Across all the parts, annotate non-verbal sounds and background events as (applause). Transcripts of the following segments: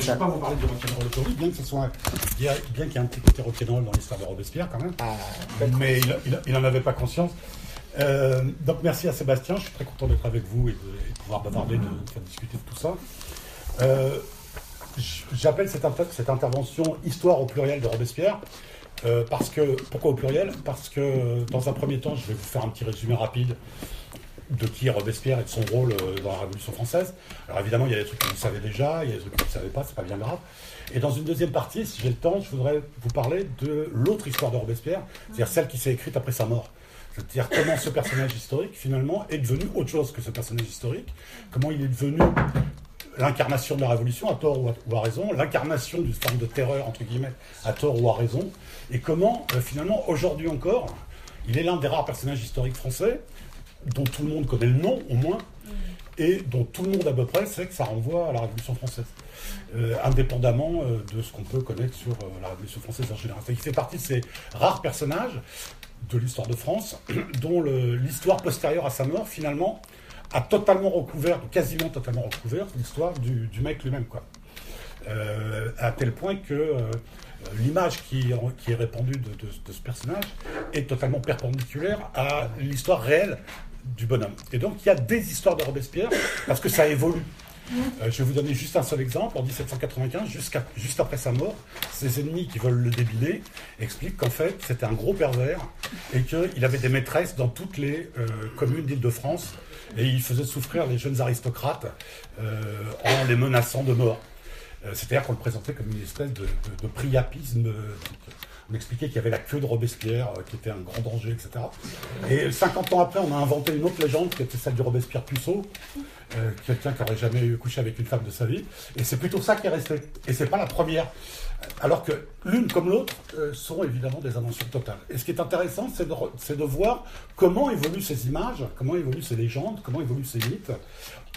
je ne vais pas vous parler du rock'n'roll aujourd'hui, bien que ce soit, bien, qu'il y ait un petit côté rock'n'roll dans l'histoire de Robespierre quand même, Ah, mais il n'en avait pas conscience. Euh, donc merci à Sébastien, je suis très content d'être avec vous et de, et de pouvoir bavarder, de, de faire discuter de tout ça. Euh, J'appelle cette, inter- cette intervention Histoire au pluriel de Robespierre. euh, parce que, pourquoi au pluriel? Parce que dans un premier temps, je vais vous faire un petit résumé rapide de qui est Robespierre et de son rôle euh, dans la Révolution française. Alors évidemment, il y a des trucs que vous savez déjà, il y a des trucs que vous ne savez pas, c'est pas bien grave. Et dans une deuxième partie, si j'ai le temps, je voudrais vous parler de l'autre histoire de Robespierre, c'est-à-dire celle qui s'est écrite après sa mort. C'est-à-dire comment ce personnage historique, finalement, est devenu autre chose que ce personnage historique, comment il est devenu l'incarnation de la Révolution, à tort ou à, raison, l'incarnation d'une forme de terreur, entre guillemets, à tort ou à raison, et comment, euh, finalement, aujourd'hui encore, il est l'un des rares personnages historiques français dont tout le monde connaît le nom, au moins, et dont tout le monde à peu près sait que ça renvoie à la Révolution française, euh, indépendamment euh, de ce qu'on peut connaître sur euh, la Révolution française en général. Il fait partie de ces rares personnages de l'histoire de France, (clears throat) dont l'histoire postérieure à sa mort, finalement, a totalement recouvert, quasiment totalement recouvert, l'histoire du, mec lui-même, quoi. À tel point que l'image qui, est répandue de ce personnage est totalement perpendiculaire à l'histoire réelle du bonhomme. Et donc il y a des histoires de Robespierre parce que ça évolue. Euh, je vais vous donner juste un seul exemple. En 1795, jusqu'à- juste après sa mort, ses ennemis qui veulent le débiner expliquent qu'en fait c'était un gros pervers et qu'il avait des maîtresses dans toutes les euh, communes d'Île-de-France et il faisait souffrir les jeunes aristocrates euh, en les menaçant de mort. C'est-à-dire qu'on le présentait comme une espèce de priapisme. On expliquait qu'il y avait la queue de Robespierre, euh, qui était un grand danger, etc. Et 50 ans après, on a inventé une autre légende, qui était celle du Robespierre puceau, euh, quelqu'un qui aurait jamais eu couché avec une femme de sa vie. Et c'est plutôt ça qui est resté. Et c'est pas la première. Alors que l'une comme l'autre euh, sont évidemment des inventions totales. Et ce qui est intéressant, c'est de voir comment évoluent ces images, comment évoluent ces légendes, comment évoluent ces mythes,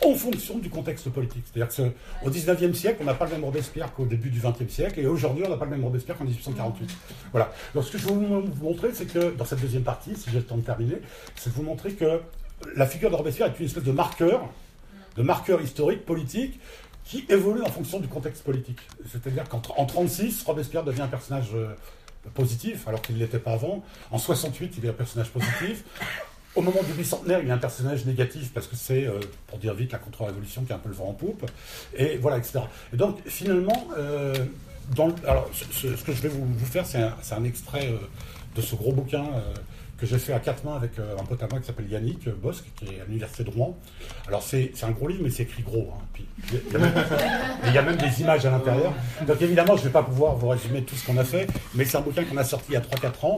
en fonction du contexte politique. C'est-à-dire qu'au XIXe siècle, on n'a pas le même Robespierre qu'au début du XXe siècle, et aujourd'hui, on n'a pas le même Robespierre qu'en 1848. Voilà. Donc ce que je veux vous montrer, c'est que dans cette deuxième partie, si j'ai le temps de terminer, c'est de vous montrer que la figure de Robespierre est une espèce de marqueur, de marqueur historique, politique, qui évolue en fonction du contexte politique. C'est-à-dire qu'en en 36, Robespierre devient un personnage euh, positif, alors qu'il ne l'était pas avant. En 68, il est un personnage positif. Au moment du bicentenaire, il est un personnage négatif parce que c'est, euh, pour dire vite, la contre-révolution qui a un peu le vent en poupe. Et voilà, etc. Et donc, finalement, euh, ce, que je vais vous, faire, c'est un, c'est un extrait euh, de ce gros bouquin euh, que j'ai fait à quatre mains avec euh, un pote à moi qui s'appelle Yannick euh, Bosque, qui est à l'université de Rouen. Alors, c'est un gros livre, mais c'est écrit gros. hein. Il y a- même- des images à l'intérieur. Donc évidemment, je ne vais pas pouvoir vous résumer tout ce qu'on a fait, mais c'est un bouquin qu'on a sorti il y a 3-4 ans.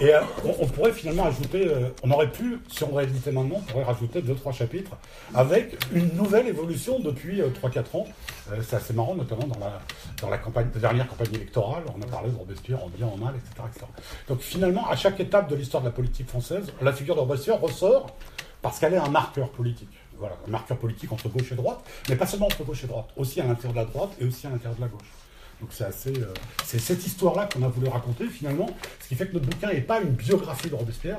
Et on, pourrait finalement ajouter, on aurait pu, si on rééditait maintenant, on pourrait rajouter 2-3 chapitres avec une nouvelle évolution depuis euh, 3-4 ans. C'est assez marrant, notamment dans la, dans la campagne, dernière campagne électorale. On a parlé de Robespierre en bien, en mal, etc., etc. finalement, à chaque étape de l'histoire de la politique française, la figure de Robespierre ressort parce qu'elle est un marqueur politique. Voilà, un marqueur politique entre gauche et droite, mais pas seulement entre gauche et droite, aussi à l'intérieur de la droite et aussi à l'intérieur de la gauche. Donc c'est assez, euh, c'est cette histoire-là qu'on a voulu raconter finalement, ce qui fait que notre bouquin n'est pas une biographie de Robespierre.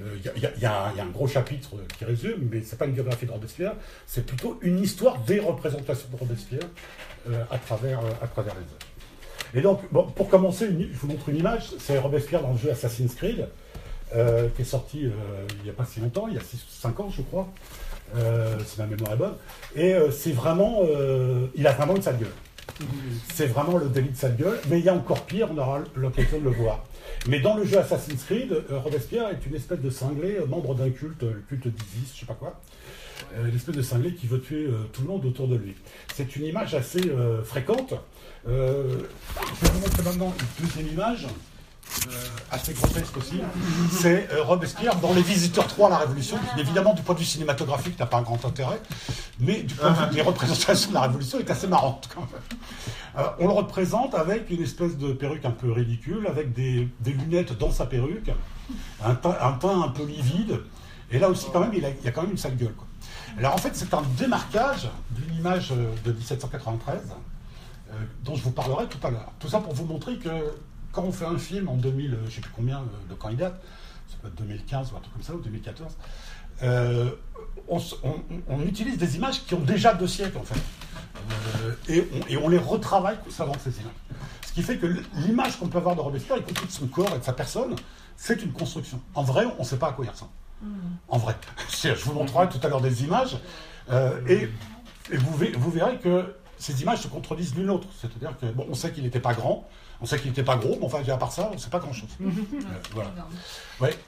Euh, Il y, a- il y a- un- gros chapitre qui résume, mais c'est pas une biographie de Robespierre, c'est plutôt une histoire des représentations de Robespierre euh, à travers euh, à travers les œuvres. Et donc, pour commencer, je vous montre une image, c'est Robespierre dans le jeu Assassin's Creed, euh, qui est sorti euh, il n'y a pas si longtemps, il y a 5 ans, je crois, euh, si ma mémoire est bonne. Et euh, c'est vraiment, il a vraiment une sale gueule. C'est vraiment le délit de sale gueule, mais il y a encore pire, on aura l'occasion de le voir. Mais dans le jeu Assassin's Creed, Robespierre est une espèce de cinglé, membre d'un culte, le culte d'Isis, je sais pas quoi. Euh, une espèce de cinglé qui veut tuer tout le monde autour de lui. C'est une image assez fréquente. Euh, je vais vous montrer maintenant une deuxième image, euh, assez grotesque aussi. C'est euh, Robespierre dans Les Visiteurs 3 à la Révolution, qui évidemment du point de vue cinématographique n'a pas un grand intérêt, mais du point de vue (laughs) des représentations de la Révolution est assez marrante quand même. Euh, on le représente avec une espèce de perruque un peu ridicule, avec des, des lunettes dans sa perruque, un teint, un teint un peu livide, et là aussi quand même il, a, il y a quand même une sale gueule. Quoi. Alors en fait c'est un démarquage d'une image euh, de 1793 euh, dont je vous parlerai tout à l'heure. Tout ça pour vous montrer que quand on fait un film en 2000, euh, je ne sais plus combien euh, de quand il date, ça peut être 2015 ou un truc comme ça, ou 2014, euh, on, s- on- on utilise des images qui ont déjà deux siècles en fait. Euh, et on, et on les retravaille constamment, ces images. Ce qui fait que l'image qu'on peut avoir de Robespierre, y compris de son corps et de sa personne, c'est une construction. En vrai, on ne sait pas à quoi il ressemble. En vrai. (laughs) Je vous montrerai tout à l'heure des images, euh, et, et vous, ve- vous verrez que ces images se contredisent l'une l'autre. C'est-à-dire que, bon, on sait qu'il n'était pas grand, on sait qu'il n'était pas gros, mais enfin, à part ça, on ne sait pas grand-chose. (laughs) Euh, voilà. Ouais.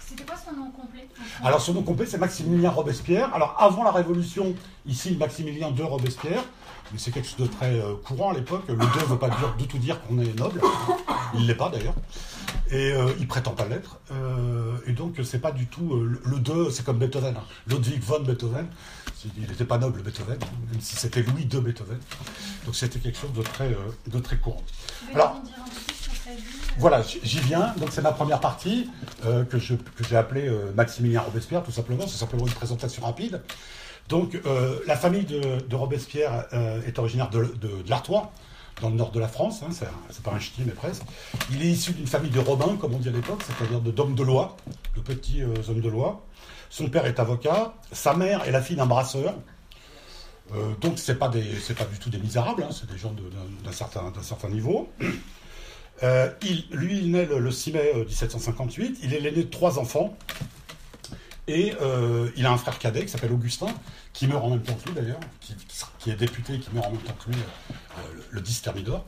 C'était quoi son nom complet Alors son nom complet c'est Maximilien Robespierre. Alors avant la Révolution, ici Maximilien de Robespierre, mais c'est quelque chose de très euh, courant à l'époque. Le 2 ne veut pas dire, du tout dire qu'on est noble. Il ne l'est pas d'ailleurs. Et euh, il prétend pas l'être. Euh, et donc c'est pas du tout... euh, le 2 c'est comme Beethoven. hein. Ludwig von Beethoven. Il n'était pas noble Beethoven, même si c'était Louis de Beethoven. Donc c'était quelque chose de très, euh, de très courant. Alors- Voilà, j'y viens. Donc c'est ma première partie que j'ai appelée Maximilien Robespierre, tout simplement. C'est simplement une présentation rapide. Donc la famille de, de Robespierre est originaire de, de- de l'Artois, dans le nord de la France. hein, c'est pas un ch'ti, mais presque. Il est issu d'une famille de Robins, comme on dit à l'époque, c'est-à-dire d'hommes de loi, de petits euh, hommes de loi. Son père est avocat. Sa mère est la fille d'un brasseur. Euh, donc c'est pas pas du tout des misérables, hein, c'est des gens d'un certain, d'un certain niveau. Euh, lui, il naît le, le 6 mai euh, 1758. Il est l'aîné de trois enfants. Et euh, il a un frère cadet qui s'appelle Augustin, qui meurt en même temps que lui d'ailleurs, qui, est député et qui meurt en même temps que lui euh, le, le 10 Thermidor.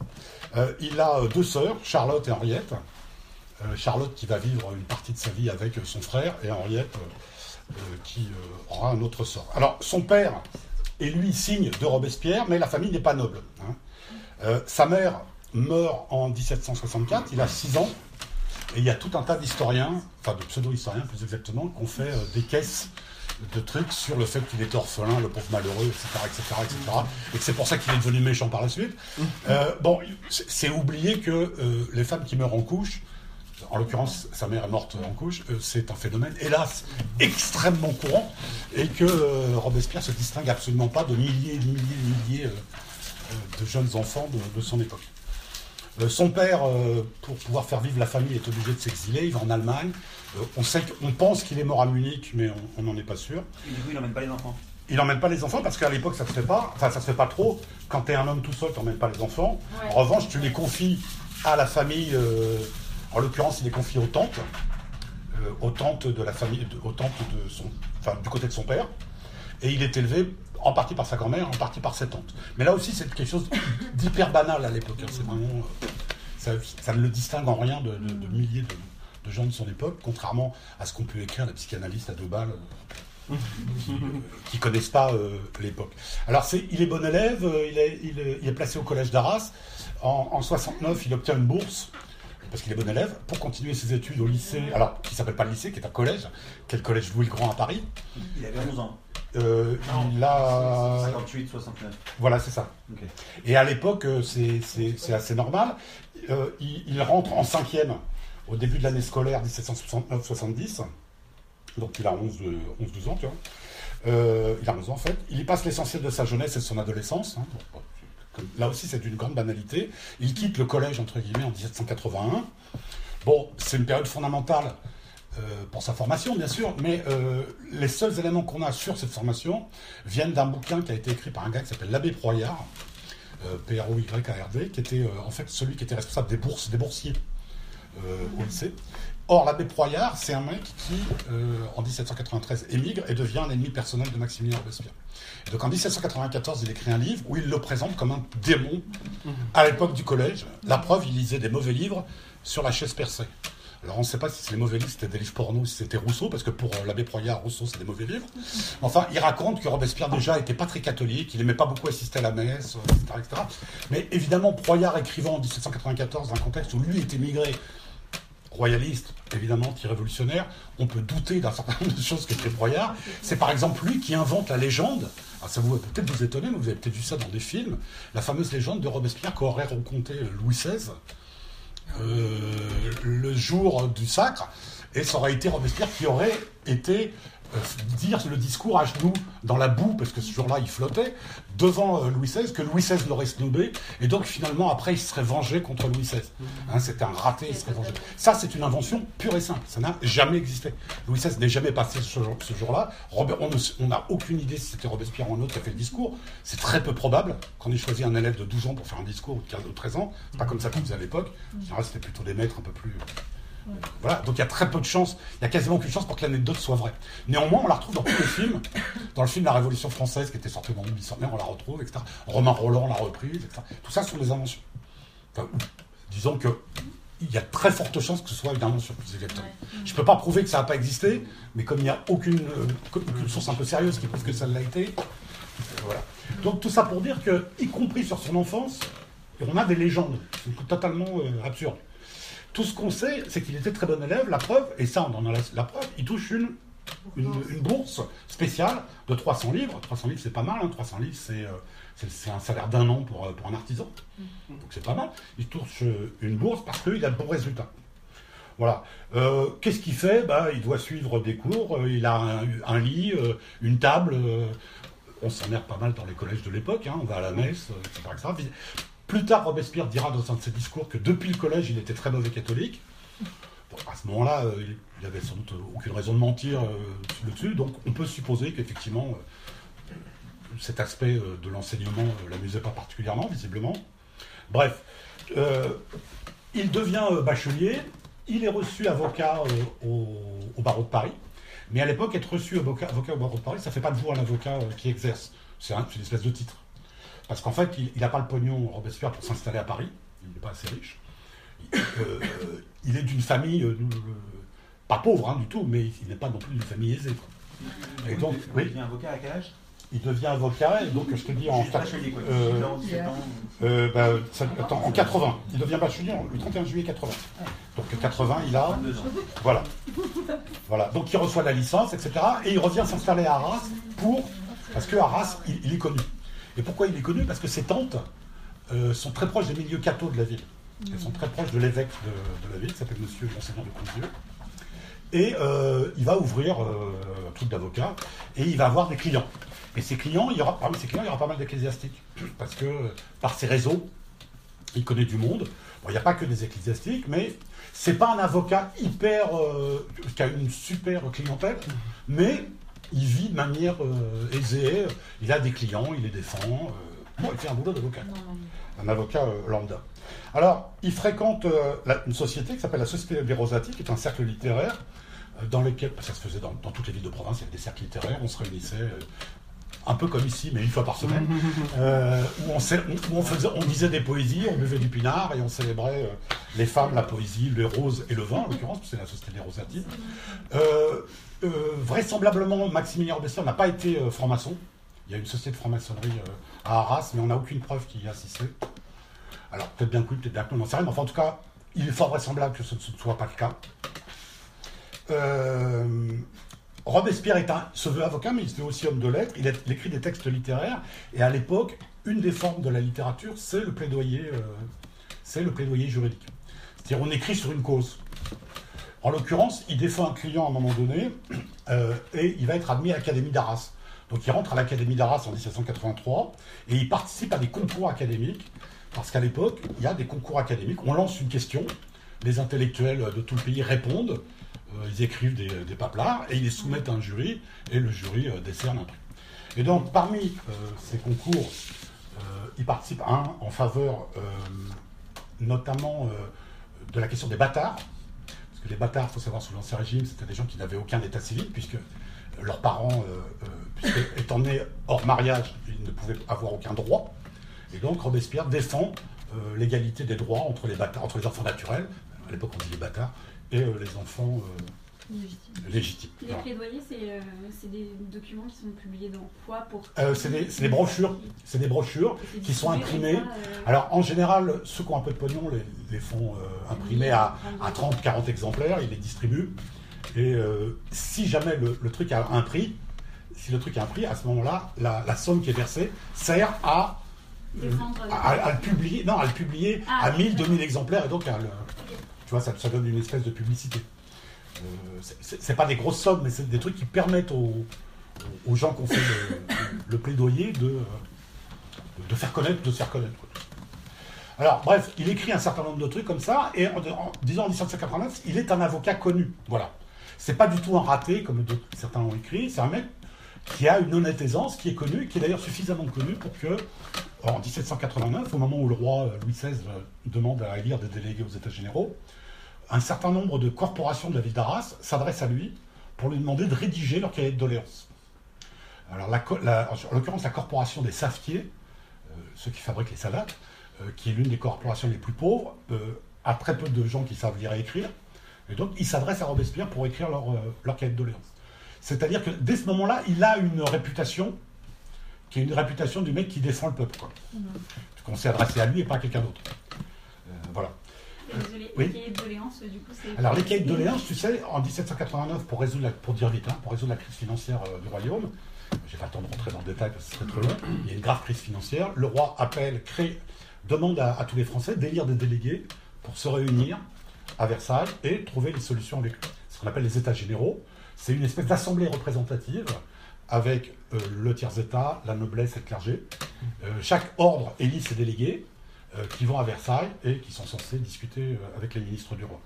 Euh, il a deux sœurs, Charlotte et Henriette. Charlotte qui va vivre une partie de sa vie avec son frère et Henriette qui aura un autre sort. Alors son père est lui signe de Robespierre, mais la famille n'est pas noble. hein. Sa mère meurt en 1764, il a 6 ans, et il y a tout un tas d'historiens, enfin de pseudo-historiens plus exactement, qui ont fait euh, des caisses de trucs sur le fait qu'il était orphelin, le pauvre malheureux, etc., etc., etc., et que c'est pour ça qu'il est devenu méchant par la suite. Euh, bon, c'est oublier que euh, les femmes qui meurent en couche, en l'occurrence, sa mère est morte en couche, euh, c'est un phénomène, hélas, extrêmement courant, et que Robespierre se distingue absolument pas de milliers et milliers et milliers de jeunes enfants de, de son époque. Euh, son père, euh, pour pouvoir faire vivre la famille, est obligé de s'exiler, il va en Allemagne. Euh, on, sait pense qu'il est mort à Munich, mais on n'en est pas sûr. Et du coup, il n'emmène pas les enfants. Il n'emmène pas les enfants parce qu'à l'époque ça se fait pas, enfin ça se fait pas trop. Quand tu es un homme tout seul, tu n'emmènes pas les enfants. Ouais. En revanche, tu les confies à la famille. euh, en l'occurrence, il les confie aux tantes, euh, aux tantes de la famille, de- aux tantes de son, enfin du côté de son père. Et il est élevé en partie par sa grand-mère, en partie par ses tantes. Mais là aussi, c'est quelque chose d'hyper banal à l'époque. hein. C'est vraiment, euh, ça, ça ne le distingue en rien de, milliers de, gens de son époque, contrairement à ce qu'on peut écrire la psychanalyste à deux balles. euh, qui, qui connaissent pas euh, l'époque. Alors il est bon élève, il, est, placé au collège d'Arras. En, en 69, il obtient une bourse parce qu'il est bon élève pour continuer ses études au lycée, alors qui s'appelle pas le lycée, qui est un collège, le collège Louis le Grand à Paris? Il avait 11 ans. Euh, il a, 58, 69. voilà, c'est ça. Et à l'époque, euh, c'est, assez normal. Euh, il, il rentre en cinquième au début de l'année scolaire 1769-70. Donc il a 11, euh, 11-12 ans, tu vois. Euh, il a 11 ans en fait. Il y passe l'essentiel de sa jeunesse et de son adolescence. hein. Là aussi, c'est d'une grande banalité. Il quitte le collège, entre guillemets, en 1781. Bon, c'est une période fondamentale pour sa formation, bien sûr, mais euh, les seuls éléments qu'on a sur cette formation viennent d'un bouquin qui a été écrit par un gars qui s'appelle l'abbé Proyard, euh, P-R-O-Y-A-R-D, qui était euh, en fait celui qui était responsable des bourses, des boursiers euh, au lycée. Or, l'abbé Proyard, c'est un mec qui, euh, en 1793, émigre et devient un ennemi personnel de Maximilien Robespierre. Et donc, en 1794, il écrit un livre où il le présente comme un démon à l'époque du collège. La preuve, il lisait des mauvais livres sur la chaise percée. Alors, on ne sait pas si les mauvais livres c'était des livres porno, si c'était Rousseau, parce que pour euh, l'abbé Proyard, Rousseau, c'est des mauvais livres. (laughs) Enfin, il raconte que Robespierre, déjà, était pas très catholique, il aimait pas beaucoup assister à la messe, euh, etc. etc. Mais évidemment, Proyard écrivant en 1794, dans un contexte où lui était migré royaliste, évidemment anti-révolutionnaire, on peut douter d'un certain nombre de choses qu'était Broyard. C'est par exemple lui qui invente la légende, alors ça vous va peut-être vous étonner, mais vous avez peut-être vu ça dans des films, la fameuse légende de Robespierre qu'aurait raconté Louis XVI le jour du sacre, et ça aurait été Robespierre qui aurait été euh, dire le discours à genoux dans la boue, parce que ce jour-là il flottait, devant euh, Louis XVI, que Louis XVI l'aurait snobé, et donc finalement après il serait vengé contre Louis XVI. Hein, C'était un raté, il serait vengé. Ça c'est une invention pure et simple, ça n'a jamais existé. Louis XVI n'est jamais passé ce, jour- ce jour-là. Robert- on n'a aucune idée si c'était Robespierre ou un autre qui a fait le discours. C'est très peu probable qu'on ait choisi un élève de 12 ans pour faire un discours ou de 15 ou 13 ans. C'est pas comme ça qu'on faisait à l'époque. Général, c'était plutôt des maîtres un peu plus. Voilà, donc il y a très peu de chances, il y a quasiment aucune chance pour que l'anecdote soit vraie. Néanmoins, on la retrouve dans tous les films. Dans le film La Révolution française, qui était sorti dans le bicentenaire, on la retrouve, etc. Romain Roland l'a reprise, etc. Tout ça sont des inventions. Enfin, disons que il y a très forte chance que ce soit une invention, plus exactement. Je ne peux pas prouver que ça n'a pas existé, mais comme il n'y a aucune, euh, aucune source un peu sérieuse qui prouve que ça l'a été, euh, voilà. Donc tout ça pour dire que, y compris sur son enfance, on a des légendes sont totalement euh, absurdes. Tout ce qu'on sait, c'est qu'il était très bon élève. La preuve, et ça, on en a la, la preuve, il touche une, une, une bourse spéciale de 300 livres. 300 livres, c'est pas mal. hein. 300 livres, c'est euh, c'est- un salaire d'un an pour, euh, pour un artisan. Donc c'est pas mal. Il touche euh, une bourse parce qu'il a de bons résultats. Voilà. Euh, Qu'est-ce qu'il fait? Bah, Il doit suivre des cours. euh, il a un, un lit, euh, une table. on s'emmerde pas mal dans les collèges de l'époque. hein, on va à la messe, etc., etc. Plus tard, Robespierre dira dans un de ses discours que depuis le collège, il était très mauvais catholique. À ce moment-là, euh, il- il avait sans doute aucune raison de mentir euh, là-dessus, donc on peut supposer qu'effectivement, euh, cet aspect euh, de l'enseignement ne l'amusait pas particulièrement, visiblement. Bref, euh, il devient euh, bachelier, il est reçu avocat euh, au, au barreau de Paris, mais à l'époque, être reçu avocat, au barreau de Paris, ça ne fait pas de vous un avocat euh, qui exerce. C'est une espèce de titre. Parce qu'en fait, il n'a pas le pognon, Robespierre, pour s'installer à Paris. Il n'est pas assez riche. Il, euh, il est d'une famille, euh, euh, pas pauvre hein, du tout, mais il n'est pas non plus d'une famille aisée. quoi. Et donc, Il devient avocat à quel âge? Il devient avocat, et donc je te dis en, Juste bachelier, quoi. euh, 18 ans, 17 ans. euh, bah, ça- attends, en 80. Il devient bachelier le 31 juillet 80. Donc 80, il a 22 ans. voilà. Voilà. Donc il reçoit la licence, etc. Et il revient s'installer à Arras pour. Parce que Arras, il, il est connu. Et pourquoi il est connu? Parce que ses tantes euh, sont très proches des milieux cathos de la ville. Elles sont très proches de l'évêque de, la ville, qui s'appelle Monsieur Monseigneur de Conzieux. Et euh, il va ouvrir euh, un truc d'avocat et il va avoir des clients. Et ces clients, il aura, parmi ces clients, il y aura pas mal d'ecclésiastiques. (clears throat) Parce que par ses réseaux, il connaît du monde. Bon, il n'y a pas que des ecclésiastiques, mais c'est pas un avocat hyper qui a une super clientèle, mais il vit de manière euh, aisée. Il a des clients, il les défend. euh, bon, il fait un boulot d'avocat, un avocat euh, lambda. Alors, il fréquente la- une société qui s'appelle la Société des Rosati, qui est un cercle littéraire dans lequel ça se faisait dans, dans toutes les villes de province. Il y avait des cercles littéraires, on se réunissait. un peu comme ici, mais une fois par semaine, (laughs) euh, où, on, s'est- où on faisait, on disait des poésies, on buvait du pinard et on célébrait euh, les femmes, la poésie, les roses et le vin, en l'occurrence, parce que c'est la société des Rosati. Euh, euh, vraisemblablement, Maximilien Robespierre n'a pas été euh, franc-maçon. Il y a une société de franc-maçonnerie euh, à Arras, mais on n'a aucune preuve qu'il y a assisté. Alors, peut-être bien que peut-être bien que on n'en sait rien, mais en tout cas, il est fort vraisemblable que ce ne soit pas le cas. Robespierre est un, se veut avocat, mais il se veut aussi homme de lettres. Il, écrit des textes littéraires. Et à l'époque, une des formes de la littérature, c'est le plaidoyer, c'est le plaidoyer juridique. C'est-à-dire, on écrit sur une cause. En l'occurrence, il défend un client à un moment donné, (clears throat) euh, et il va être admis à l'Académie d'Arras. Donc, il rentre à l'Académie d'Arras en 1783, et il participe à des concours académiques, parce qu'à l'époque, il y a des concours académiques. On lance une question, les intellectuels de tout le pays répondent, euh, ils écrivent des, des et ils les soumettent à un jury et le jury euh, décerne un prix. Et donc parmi ces concours, il participe à un en faveur notamment de la question des bâtards. Les bâtards, il faut savoir, sous l'Ancien Régime, c'était des gens qui n'avaient aucun état civil, puisque leurs parents, euh, euh, étant nés hors mariage, ils ne pouvaient avoir aucun droit. Et donc Robespierre défend euh, l'égalité des droits entre les, entre les enfants naturels, à l'époque on dit les bâtards, et les enfants légitimes. Les Voilà. plaidoyers, c'est euh, c'est des documents qui sont publiés dans quoi pour Euh, c'est des, des brochures, c'est des brochures qui sont imprimées. ça, euh, Alors en général, ceux qui ont un peu de pognon les, les font imprimer à, à 30-40 exemplaires, ils les distribuent. Et si jamais le, le truc a un prix, si le truc a un prix, à ce moment-là, la, la somme qui est versée sert à, à, à le publier, non, à le publier Ah, à 1000, d'accord. 2000 exemplaires, et donc à le, tu vois, ça, ça donne une espèce de publicité. Euh, c'est- pas des grosses sommes, mais c'est des trucs qui permettent aux, gens qui ont fait le, plaidoyer de, euh, de faire connaître, de se faire connaître. Alors, bref, il écrit un certain nombre de trucs comme ça, et en, en disant en 1789, il est un avocat connu. Voilà. C'est pas du tout un raté, comme certains l'ont écrit, c'est un mec qui a une honnête aisance, qui est connu, qui est d'ailleurs suffisamment connu pour que, en 1789, au moment où le roi Louis XVI euh, demande à élire des délégués aux États généraux, un certain nombre de corporations de la ville d'Arras s'adressent à lui pour lui demander de rédiger leur cahier de doléances. Alors, la co- la- en l'occurrence, la corporation des savetiers, euh, ceux qui fabriquent les salades, euh, qui est l'une des corporations les plus pauvres, euh, a très peu de gens qui savent lire et écrire. Et donc, ils s'adressent à Robespierre pour écrire leur, leur cahier de doléances. C'est-à-dire que dès ce moment-là, il a une réputation qui est une réputation du mec qui défend le peuple. Quoi. Qu'on s'est adressé à lui et pas à quelqu'un d'autre. Désolé, Oui. les cahiers de doléances, du coup, c'est. Alors les cahiers de doléances, tu sais, en 1789, pour résoudre, la- pour dire vite, hein, pour résoudre la crise financière euh, du royaume, j'ai pas le temps de rentrer dans le détail parce que ce serait trop long, il y a une grave crise financière, le roi appelle, crée, demande à, à tous les Français d'élire des délégués pour se réunir à Versailles et trouver les solutions avec lui. Ce qu'on appelle les États généraux, c'est une espèce d'assemblée représentative avec euh, le tiers-État, la noblesse et le clergé. Euh, chaque ordre élit ses délégués qui vont à Versailles et qui sont censés discuter euh, avec les ministres du roi.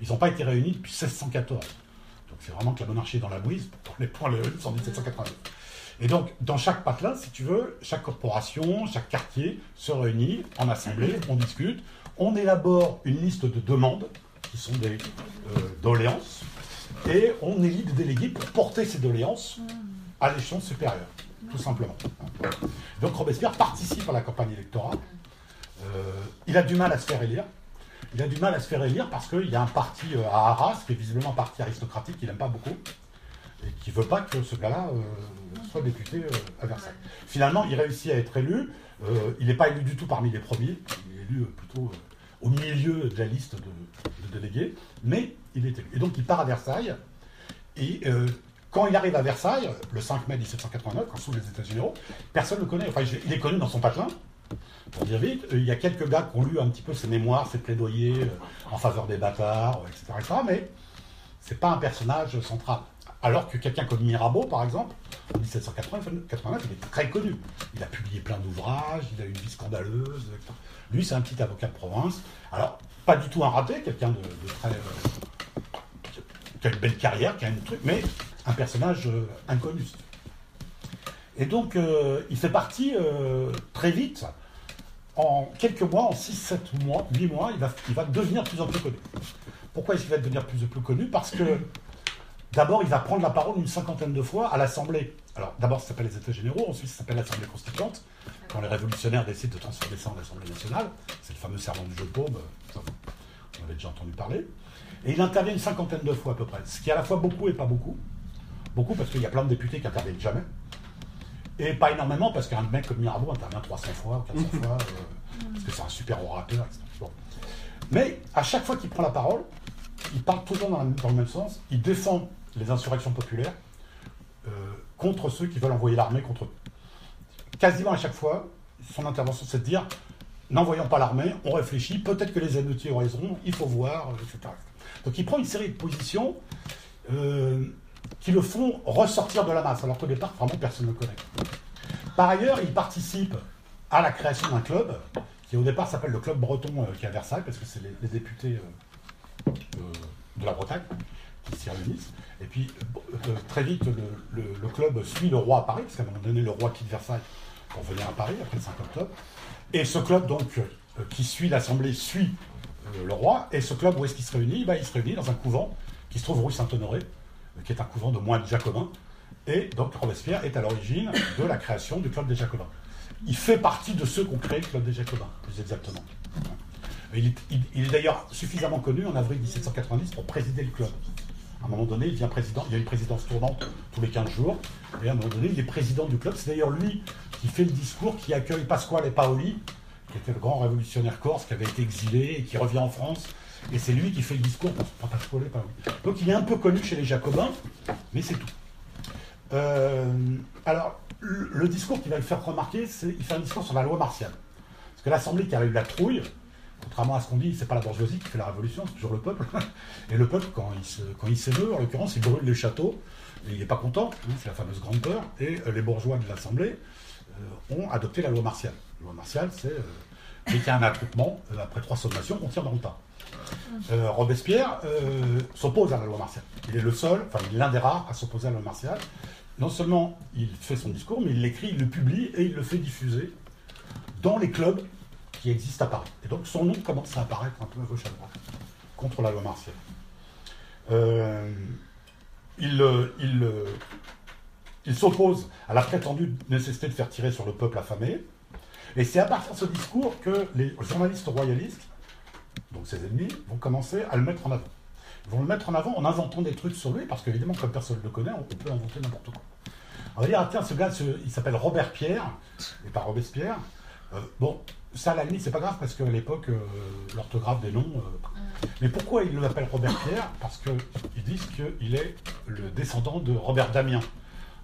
Ils n'ont pas été réunis depuis 1614. Donc c'est vraiment que la monarchie est dans la bouise pour les points le en 1789. Et donc, dans chaque patelin, si tu veux, chaque corporation, chaque quartier se réunit en assemblée, on discute, on élabore une liste de demandes, qui sont des euh, doléances, et on élit des délégués pour porter ces doléances à l'échelon supérieur, tout simplement. Donc Robespierre participe à la campagne électorale. Euh, il a du mal à se faire élire. Il a du mal à se faire élire parce qu'il y a un parti euh, à Arras, qui est visiblement un parti aristocratique, qu'il n'aime pas beaucoup, et qui ne veut pas que ce gars-là euh, soit député à Versailles. Finalement, il réussit à être élu. Il n'est pas élu du tout parmi les premiers. Il est élu plutôt au milieu de la liste de, délégués, mais il est élu. Et donc il part à Versailles. Et quand il arrive à Versailles, le 5 mai 1789, quand s'ouvrent les États généraux, personne ne le connaît. Enfin, il est connu dans son patelin. Pour dire vite, euh, il y a quelques gars qui ont lu un petit peu ses mémoires, ses plaidoyers euh, en faveur des bâtards, etc., etc., mais c'est pas un personnage central. Alors que quelqu'un comme Mirabeau, par exemple, en 1789, il est très connu. Il a publié plein d'ouvrages, il a eu une vie scandaleuse, etc. Lui, c'est un petit avocat de province. Alors, pas du tout un raté, quelqu'un de, très. euh, qui a une belle carrière, qui a un truc, mais un personnage inconnu. Et donc, il fait partie très vite, en quelques mois, en 6, 7 mois, 8 mois, il va, devenir de plus en plus connu. Pourquoi est-ce qu'il va devenir de plus en plus connu? Parce que d'abord, il va prendre la parole une cinquantaine de fois à l'Assemblée. Alors, d'abord, ça s'appelle les États généraux, ensuite, ça s'appelle l'Assemblée constituante, quand les révolutionnaires décident de transformer ça en Assemblée nationale. C'est le fameux serment du jeu de paume, vous en avez déjà entendu parler. Et il intervient une cinquantaine de fois à peu près, ce qui est à la fois beaucoup et pas beaucoup. Beaucoup parce qu'il y a plein de députés qui interviennent jamais. Et pas énormément parce qu'un mec comme Mirabeau intervient 300 fois, 400 fois, euh, parce que c'est un super orateur, etc. Mais à chaque fois qu'il prend la parole, il parle toujours dans, dans le même sens. Il défend les insurrections populaires euh, contre ceux qui veulent envoyer l'armée contre eux. Quasiment à chaque fois, son intervention, c'est de dire n'envoyons pas l'armée, on réfléchit, peut-être que les émeutiers raison, il faut voir, euh, etc. Donc il prend une série de positions qui le font ressortir de la masse, alors qu'au départ, vraiment, personne ne le connaît. Par ailleurs, il participe à la création d'un club qui au départ s'appelle le Club Breton euh, qui est à Versailles, parce que c'est les, députés euh, euh, de la Bretagne qui s'y réunissent. Et puis très vite, le, club suit le roi à Paris, parce qu'à un moment donné, le roi quitte Versailles pour venir à Paris après le 5 octobre. Et ce club, donc, qui suit l'Assemblée, suit le roi. Et ce club, où est-ce qu'il se réunit? Ben, Il se réunit dans un couvent qui se trouve rue Saint-Honoré, qui est un couvent de moines jacobins. Et donc Robespierre est à l'origine de la création du club des jacobins. Il fait partie de ceux qui ont créé le club des jacobins, plus exactement. Il est, il- il est d'ailleurs suffisamment connu en avril 1790 pour présider le club. À un moment donné, il devient président. Il y a une présidence tournante tous les 15 jours. Et à un moment donné, il est président du club. C'est d'ailleurs lui qui fait le discours, qui accueille Pasquale Paoli, qui était le grand révolutionnaire corse, qui avait été exilé et qui revient en France. Et c'est lui qui fait le discours pour Pasquale Paoli. Donc il est un peu connu chez les Jacobins, mais c'est tout. Euh, alors, le, discours qui va le faire remarquer, c'est il fait un discours sur la loi martiale. Parce que l'Assemblée qui avait eu la trouille, Contrairement à ce qu'on dit, c'est pas la bourgeoisie qui fait la révolution, c'est toujours le peuple. (laughs) Et le peuple, quand il, se, quand il s'émeut, en l'occurrence, il brûle les châteaux, et il n'est pas content, hein, c'est la fameuse grande peur, et euh, les bourgeois de l'Assemblée euh, ont adopté la loi martiale. La loi martiale, c'est dès qu'il y a un attroupement, euh, après trois sommations, on tire dans le tas. Euh, Robespierre euh, s'oppose à la loi martiale. Il est le seul, enfin l'un des rares à s'opposer à la loi martiale. Non seulement il fait son discours, mais il l'écrit, il le publie et il le fait diffuser dans les clubs qui existent à Paris. Et donc son nom commence à apparaître un peu à gauche à droite contre la loi martiale. Il s'oppose à la prétendue nécessité de faire tirer sur le peuple affamé. Et c'est à partir de ce discours que les journalistes royalistes, donc ses ennemis, vont commencer à le mettre en avant. Ils vont le mettre en avant en inventant des trucs sur lui, parce qu'évidemment, comme personne ne le connaît, on peut inventer n'importe quoi. On va dire, ah, tiens, ce gars, il s'appelle Robert Pierre, et pas Robespierre. Euh, bon, ça, à la limite, c'est pas grave, parce qu'à l'époque, euh, l'orthographe des noms. euh, mais pourquoi ils l'appellent Robert Pierre? Parce qu'ils disent qu'il est le descendant de Robert Damien.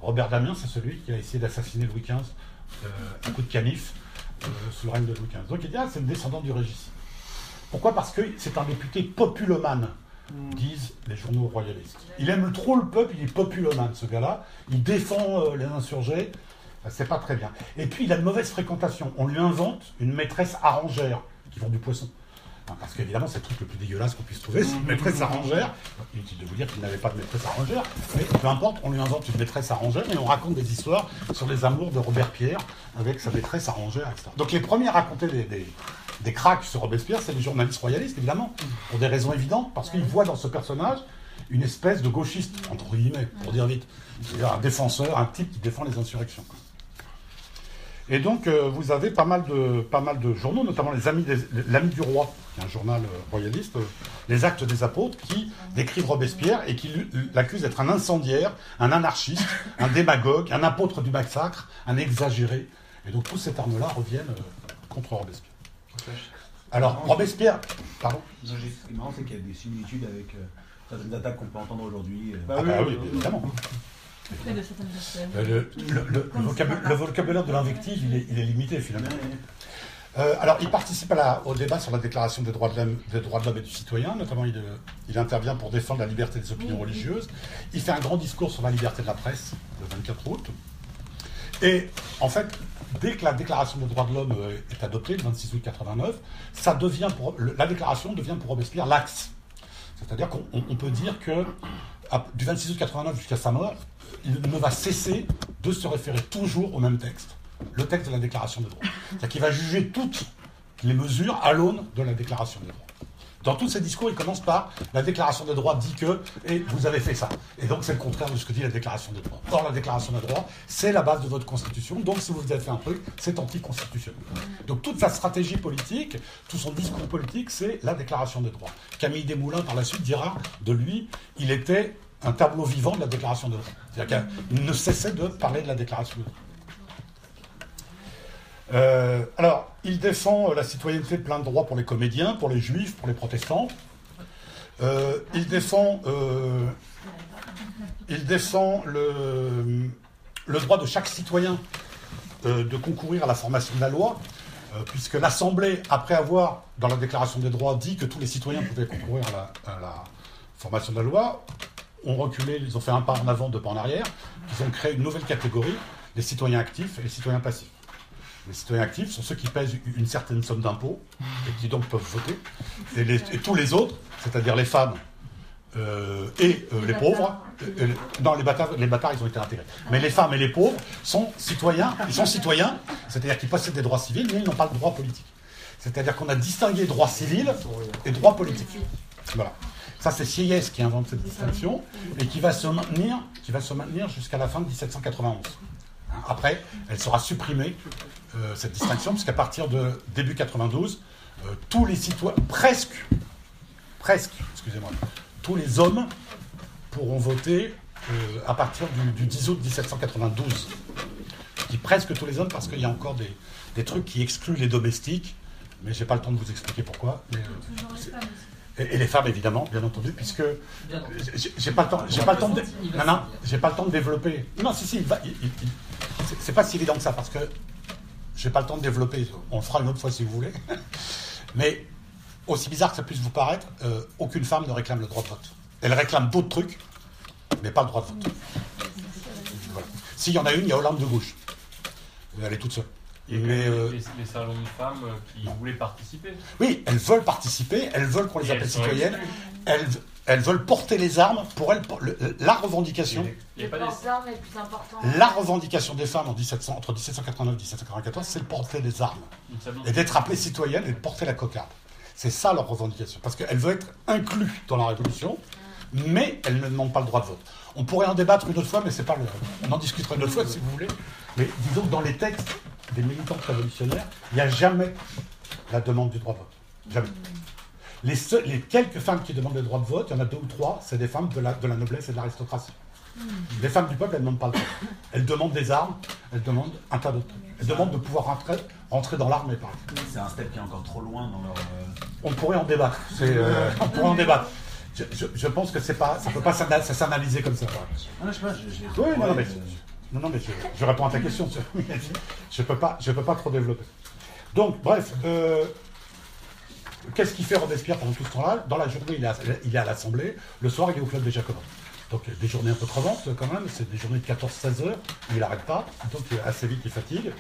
Robert Damien, c'est celui qui a essayé d'assassiner Louis XV à coup de canif sous le règne de Louis XV. Donc il dit, ah, c'est le descendant du régis. Pourquoi? Parce que c'est un député populomane, disent les journaux royalistes. Il aime trop le peuple, il est populomane, ce gars-là. Il défend euh, les insurgés. Euh, C'est pas très bien. Et puis, il a de mauvaises fréquentations. On lui invente une maîtresse arrangère qui vend du poisson. Parce qu'évidemment, c'est le truc le plus dégueulasse qu'on puisse trouver, c'est une maîtresse arrangère. Inutile de vous dire qu'il n'avait pas de maîtresse arrangère, mais peu importe, on lui invente une maîtresse arrangère et on raconte des histoires sur les amours de Robert Pierre avec sa maîtresse arrangère, etc. Donc les premiers à raconter des, des, sur Robespierre, c'est les journalistes royalistes, évidemment, pour des raisons évidentes, parce qu'ils voient dans ce personnage une espèce de gauchiste, entre guillemets, pour dire vite. C'est-à-dire un défenseur, un type qui défend les insurrections. Et donc, euh, vous avez pas mal, de, pas mal de journaux, notamment les Amis, des- du Roi, un journal royaliste, les Actes des Apôtres, qui décrivent Robespierre et qui l'accusent d'être un incendiaire, un anarchiste, un démagogue, un apôtre du massacre, un exagéré. Et donc, tous ces termes-là reviennent euh, contre Robespierre. Alors, Robespierre, pardon Ce qui est marrant, c'est qu'il y a des similitudes avec euh, certaines attaques qu'on peut entendre aujourd'hui. euh. Bah Ah oui, bah oui, oui, oui. évidemment. Le, le- le- le vocabulaire, le vocabulaire de l'invective, il est, il est limité finalement. Euh, alors, il participe à la- au débat sur la déclaration des droits de l'homme des droits de l'homme et du citoyen. Notamment, il, euh, il intervient pour défendre la liberté des opinions religieuses. Il fait un grand discours sur la liberté de la presse le 24 août. Et en fait, dès que la déclaration des droits de l'homme euh, est adoptée, le 26 août 89, ça devient pour, la déclaration devient pour Robespierre l'axe. C'est-à-dire qu'on on- on peut dire que du 26 août 89 jusqu'à sa mort, il ne va cesser de se référer toujours au même texte, le texte de la Déclaration des droits. C'est-à-dire qu'il va juger toutes les mesures à l'aune de la Déclaration des droits. Dans tous ses discours, il commence par la Déclaration des droits dit que, et vous avez fait ça. Et donc c'est le contraire de ce que dit la Déclaration des droits. Or, la Déclaration des droits, c'est la base de votre Constitution, donc si vous avez fait un truc, c'est anticonstitutionnel. Donc toute sa stratégie politique, tout son discours politique, c'est la Déclaration des droits. Camille Desmoulins, par la suite, dira de lui, il était un tableau vivant de la Déclaration des droits. C'est-à-dire qu'il ne cessait de parler de la Déclaration des droits. Euh, alors, il défend euh, la citoyenneté de plein de droits pour les comédiens, pour les juifs, pour les protestants. Euh, il défend, le, droit de chaque citoyen de concourir à la formation de la loi, puisque l'Assemblée, après avoir, dans la Déclaration des droits, dit que tous les citoyens pouvaient concourir à la, à la formation de la loi, ont reculé, ils ont fait un pas en avant, deux pas en arrière, ils ont créé une nouvelle catégorie, les citoyens actifs et les citoyens passifs. Les citoyens actifs sont ceux qui pèsent une certaine somme d'impôts et qui donc peuvent voter. Et, les- et tous les autres, c'est-à-dire les femmes euh, et euh, les pauvres, euh, euh, non, les bâtards, les bâtards, ils ont été intégrés. Mais les femmes et les pauvres sont citoyens, ils sont citoyens, c'est-à-dire qu'ils possèdent des droits civils, mais ils n'ont pas de droits politiques. C'est-à-dire qu'on a distingué droits civils et droits politiques. Voilà. Ça, c'est Sieyès qui invente cette distinction et qui va se maintenir, qui va se maintenir jusqu'à la fin de 1791. Hein, Après, elle sera supprimée, euh, cette distinction, puisqu'à partir de début 92, euh, tous les citoyens, presque, presque, excusez-moi, tous les hommes pourront voter euh, à partir du, du 10 août 1792. Je dis presque tous les hommes parce qu'il y a encore des, des trucs qui excluent les domestiques, mais j'ai pas le temps de vous expliquer pourquoi. mais, euh, et, les femmes évidemment, bien entendu, puisque j'ai pas le temps, j'ai pas le temps de, non, non, j'ai pas le temps de développer. Non, si, si, il va, il- il- il- c'est- c'est pas si évident que ça parce que j'ai pas le temps de développer. On le fera une autre fois si vous voulez. (laughs) Mais aussi bizarre que ça puisse vous paraître, euh, aucune femme ne réclame le droit de vote. Elle réclame d'autres trucs, mais pas le droit de vote. Voilà. S'il y en a une, il y a Hollande de gauche. Elle est toute seule. Il y a Mais, euh, les, les salons de femmes euh, qui voulaient participer. Oui, elles veulent participer, elles veulent qu'on les appelle citoyennes, elles, elles veulent porter les armes pour elles, pour le- la revendication. Il y a Le pas des- port d'armes est plus important. La revendication des femmes en 1700, entre 1789 et 1794, c'est de porter les armes. et d'être appelées citoyennes et de porter la cocarde. C'est ça leur revendication. Parce qu'elles veulent être incluses dans la Révolution, mais elles ne demandent pas le droit de vote. On pourrait en débattre une autre fois, mais c'est pas le. On en discutera une autre fois si vous voulez. Mais disons que dans les textes des militantes révolutionnaires, il n'y a jamais la demande du droit de vote. Jamais. Les, quelques femmes qui demandent le droit de vote, il y en a deux ou trois, c'est des femmes de la, de la noblesse et de l'aristocratie. Les femmes du peuple, elles ne demandent pas le vote. Elles demandent des armes, elles demandent un tas d'autres trucs. Elles demandent de pouvoir rentrer, rentrer dans l'armée, par exemple. C'est un step qui est encore trop loin dans leur. euh, On pourrait en débattre. C'est, euh, on pourrait en débattre. Je, je- je pense que c'est pas, ça peut pas s'analyser comme ça. Ah, je sais pas, j'ai. j'ai- Oui, non, ouais, mais, euh, non, non, mais je, je réponds à ta question. Je, (laughs) je peux pas, je peux pas trop développer. Donc, bref, euh, qu'est-ce qu'il fait Robespierre pendant tout ce temps-là? Dans la journée, il est, à, l'Assemblée. Le soir, il est au club des Jacobins. Donc, des journées un peu crevantes quand même. C'est des journées de 14-16 heures. Il n'arrête pas. Donc, assez vite, il fatigue.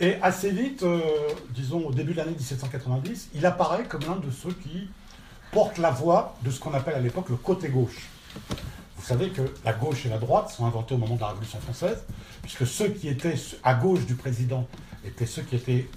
Et assez vite, euh, disons au début de l'année 1790, il apparaît comme l'un de ceux qui portent la voix de ce qu'on appelle à l'époque le côté gauche. Vous savez que la gauche et la droite sont inventés au moment de la Révolution française, puisque ceux qui étaient à gauche du président étaient ceux qui étaient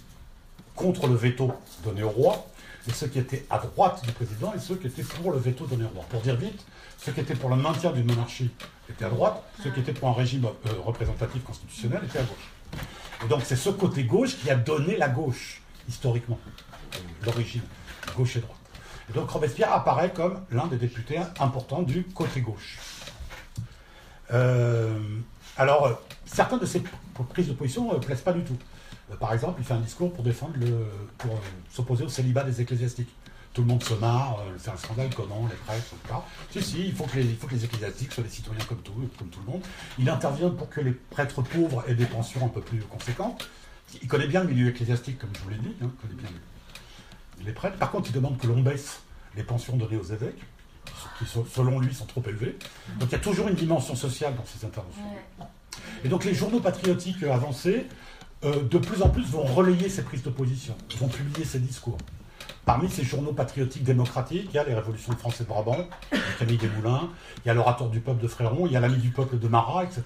contre le veto donné au roi, et ceux qui étaient à droite du président et ceux qui étaient pour le veto donné au roi. Pour dire vite, ceux qui étaient pour le maintien d'une monarchie étaient à droite, ceux qui étaient pour un régime euh, représentatif constitutionnel étaient à gauche. Et donc c'est ce côté gauche qui a donné la gauche, historiquement, l'origine, gauche et droite. Et donc Robespierre apparaît comme l'un des députés importants du côté gauche. Euh, alors, euh, certaines de ses p- prises de position ne plaisent pas du tout. Euh, par exemple, il fait un discours pour défendre le, pour euh, s'opposer au célibat des ecclésiastiques. Tout le monde se marre, euh, c'est un scandale, comment, les prêtres, etc. Si, si, il faut que les, il faut que les ecclésiastiques soient des citoyens comme tout, comme tout le monde. Il intervient pour que les prêtres pauvres aient des pensions un peu plus conséquentes. Il connaît bien le milieu ecclésiastique, comme je vous l'ai dit, hein, il connaît bien les- prêtres. Par contre, il demande que l'on baisse les pensions données aux évêques, qui, selon lui, sont trop élevées. Donc il y a toujours une dimension sociale dans ces interventions. Et donc les journaux patriotiques euh, avancés, euh, de plus en plus, vont relayer ces prises de position, vont publier ces discours. Parmi ces journaux patriotiques démocratiques, il y a les Révolutions de France et de Brabant, de Camille Desmoulins, il y a l'Orateur du peuple de Fréron, il y a l'Ami du peuple de Marat, etc.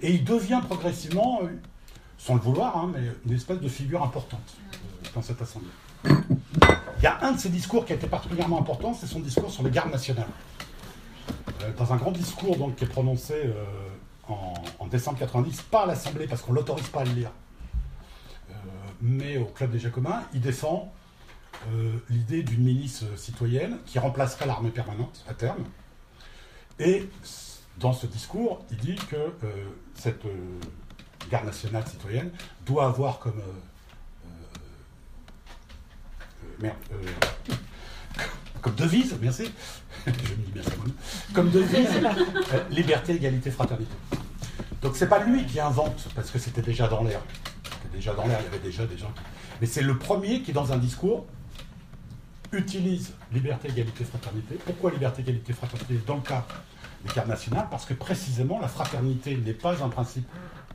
Et il devient progressivement, euh, sans le vouloir, hein, mais une espèce de figure importante euh, dans cette assemblée. Il y a un de ses discours qui a été particulièrement important, c'est son discours sur les gardes nationales. Euh, dans un grand discours donc, qui est prononcé euh, en, décembre 90, pas à l'Assemblée parce qu'on ne l'autorise pas à le lire, euh, mais au Club des Jacobins, il défend euh, l'idée d'une milice euh, citoyenne qui remplacerait l'armée permanente à terme. Et dans ce discours, il dit que euh, cette euh, garde nationale citoyenne doit avoir comme. merde. (laughs) comme devise, merci. Je me dis bien ça. Comme devise, (laughs) liberté, égalité, fraternité. Donc c'est pas lui qui invente, parce que c'était déjà dans l'air. Déjà dans l'air, il y avait déjà des gens qui... Mais c'est le premier qui, dans un discours, utilise liberté, égalité, fraternité. Pourquoi liberté, égalité, fraternité dans le cas des cartes nationales Parce que précisément, la fraternité n'est pas un principe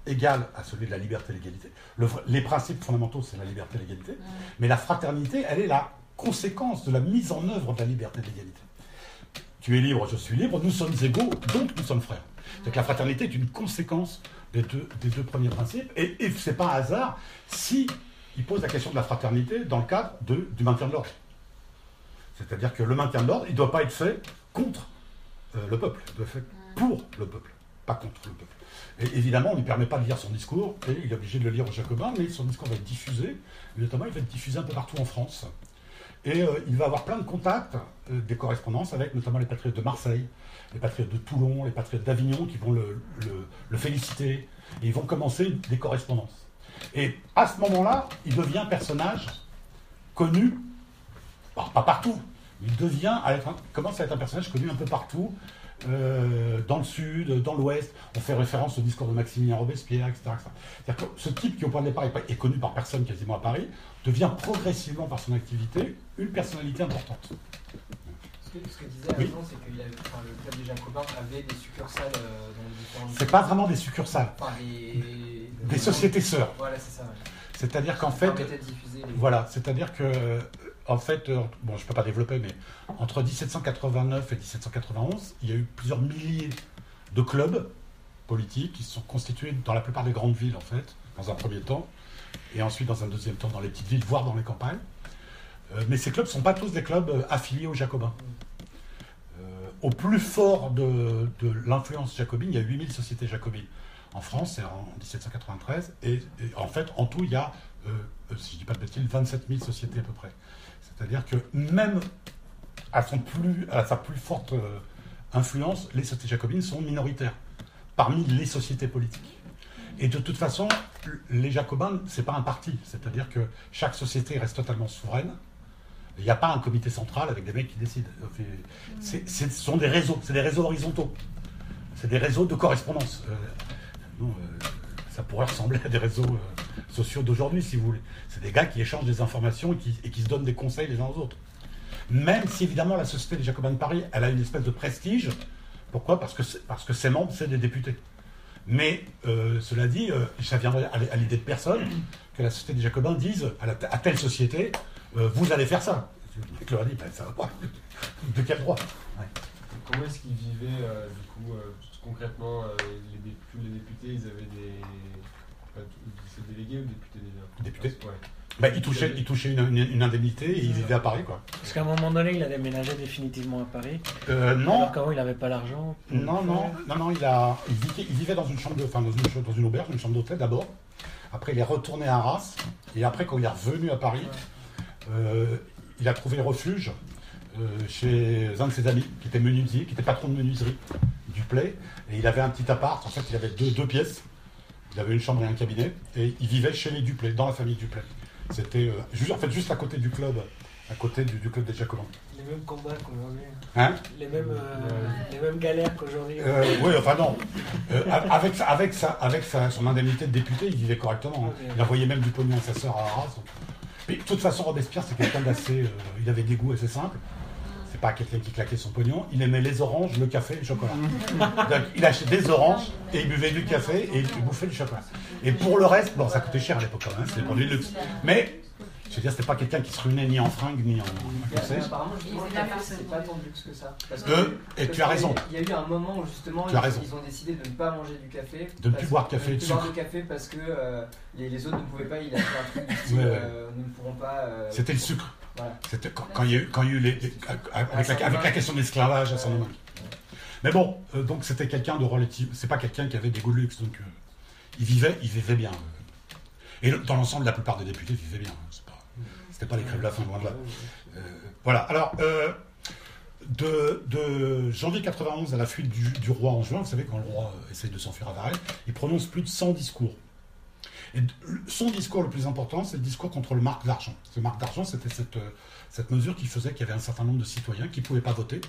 égal à celui de la liberté et l'égalité. Le les principes fondamentaux, c'est la liberté et l'égalité. Mais la fraternité, elle est la conséquence de la mise en œuvre de la liberté et de l'égalité. Tu es libre, je suis libre, nous sommes égaux, donc nous sommes frères. Donc la fraternité est une conséquence des deux, des deux premiers principes. Et, ce n'est pas un hasard si il pose la question de la fraternité dans le cadre du maintien de l'ordre. C'est-à-dire que le maintien de l'ordre, il ne doit pas être fait contre euh, le peuple, il doit être fait pour le peuple, pas contre le peuple. Et évidemment, on ne lui permet pas de lire son discours, et il est obligé de le lire aux Jacobins, mais son discours va être diffusé, notamment il va être diffusé un peu partout en France. Et euh, il va avoir plein de contacts, euh, des correspondances avec notamment les patriotes de Marseille, les patriotes de Toulon, les patriotes d'Avignon qui vont le, féliciter. Et ils vont commencer des correspondances. Et à ce moment-là, il devient un personnage connu, pas partout, il devient, à commence à être un personnage connu un peu partout, euh, dans le sud, dans l'ouest. On fait référence au discours de Maximilien Robespierre, etc. etc. C'est-à-dire que ce type qui, au point de départ, est connu par personne quasiment à Paris, devient progressivement, par son activité, une personnalité importante. Ce que, ce que disait Oui. C'est que enfin, le club des Jacobins avait des succursales euh, dans les. C'est pas vraiment des succursales, Enfin, des. des sociétés sœurs. Voilà, c'est ça. ouais. C'est-à-dire qu'en fait, les. Voilà, c'est-à-dire que, euh, en fait, euh, bon, je ne peux pas développer, mais entre 1789 et 1791, il y a eu plusieurs milliers de clubs politiques qui se sont constitués dans la plupart des grandes villes, en fait, dans un premier temps, et ensuite dans un deuxième temps dans les petites villes, voire dans les campagnes. Euh, mais ces clubs ne sont pas tous des clubs euh, affiliés aux Jacobins. Euh, au plus fort de, l'influence jacobine, il y a 8000 sociétés jacobines. En France, c'est en 1793, et, et en fait, en tout, il y a, si je ne dis pas de bêtises, 27 000 sociétés à peu près. C'est-à-dire que même à, sa plus forte influence, les sociétés jacobines sont minoritaires parmi les sociétés politiques. Et de toute façon, les jacobins, c'est pas un parti. C'est-à-dire que chaque société reste totalement souveraine. Il n'y a pas un comité central avec des mecs qui décident. Ce sont des réseaux, c'est des réseaux horizontaux. C'est des réseaux de correspondance. Euh, euh, ça pourrait ressembler à des réseaux euh, sociaux d'aujourd'hui, si vous voulez. C'est des gars qui échangent des informations et qui, se donnent des conseils les uns aux autres. Même si évidemment la Société des Jacobins de Paris, elle a une espèce de prestige. Pourquoi? Parce que, parce que ses membres, c'est des députés. Mais cela dit, ça viendrait à l'idée de personne que la Société des Jacobins dise à telle société, euh, vous allez faire ça. Le mec leur dit, ben, ça va pas. (laughs) De quel droit Comment est-ce qu'ils vivaient, euh, du coup, euh, concrètement, euh, les, dé- tous les députés, ils avaient des. enfin, C'est délégués ou députés déjà. Ouais. ben, touchaient, ils touchaient une, une- une indemnité et ils vivaient à Paris. Quoi. Parce qu'à un moment donné, il a déménagé définitivement à Paris. Euh, non, Alors qu'avant, il n'avait pas l'argent. Non, non, non, non, il, a, il, vivait, il vivait dans une chambre, de, enfin dans une, dans une auberge, une chambre d'hôtel d'abord. Après, il est retourné à Arras. Et après, quand il est revenu à Paris, il a trouvé refuge euh, chez un de ses amis, qui était menuisier, qui était patron de menuiserie du Play. Et il avait un petit appart. En fait, il avait deux, deux pièces. Il avait une chambre et un cabinet. Et il vivait chez les Duplay, dans la famille Duplay. C'était euh, juste, en fait, juste à côté du club, à côté du, du club des Jacobins. Les mêmes combats qu'aujourd'hui. Hein Les mêmes, euh, les mêmes galères qu'aujourd'hui. Euh, oui, enfin non. Euh, avec avec, sa, avec sa- son indemnité de député, il vivait correctement. hein. Il envoyait même du pognon à sa sœur à Arras. De toute façon, Robespierre, c'est quelqu'un d'assez. euh, il avait des goûts assez simples. C'est pas quelqu'un qui claquait son pognon. Il aimait les oranges, le café et le chocolat. Donc, il achetait des oranges et il buvait du café et il bouffait du chocolat. Et pour le reste, bon, ça coûtait cher à l'époque quand même, c'était pour du luxe. Mais, je veux dire, c'était pas quelqu'un qui se ruinait ni en fringues ni en. Que sais-je. apparemment, étaient café, là, c'est pas tant de luxe que ça. Parce Euh, et parce tu as raison. Il y a eu un moment où justement Tu as ils, raison. ils ont décidé de ne pas manger du café. De ne plus boire de café de plus boire de café parce que euh, les, les autres ne pouvaient pas. Il a fait un truc du (laughs) style, Ouais, ouais. euh, nous ne pourrons pas. euh, C'était le sucre. Voilà. C'était quand, quand il y a eu, quand il y a eu les, les- avec, la, avec la question de l'esclavage à son moment. Mais bon, euh, donc c'était quelqu'un de relatif. C'est pas quelqu'un qui avait des goûts de luxe, donc euh, il vivait, il vivait bien. Et dans l'ensemble, la plupart des députés vivaient bien. Pas- C'était pas les crèves de la fin, loin de là. Euh, voilà. Alors, euh, de, de janvier 91 à la fuite du, du roi en juin, vous savez, quand le roi essaye de s'enfuir à Varennes, il prononce plus de 100 discours. Et son discours le plus important, c'est le discours contre le marque d'argent. Ce marque d'argent, c'était cette, euh, cette mesure qui faisait qu'il y avait un certain nombre de citoyens qui ne pouvaient pas voter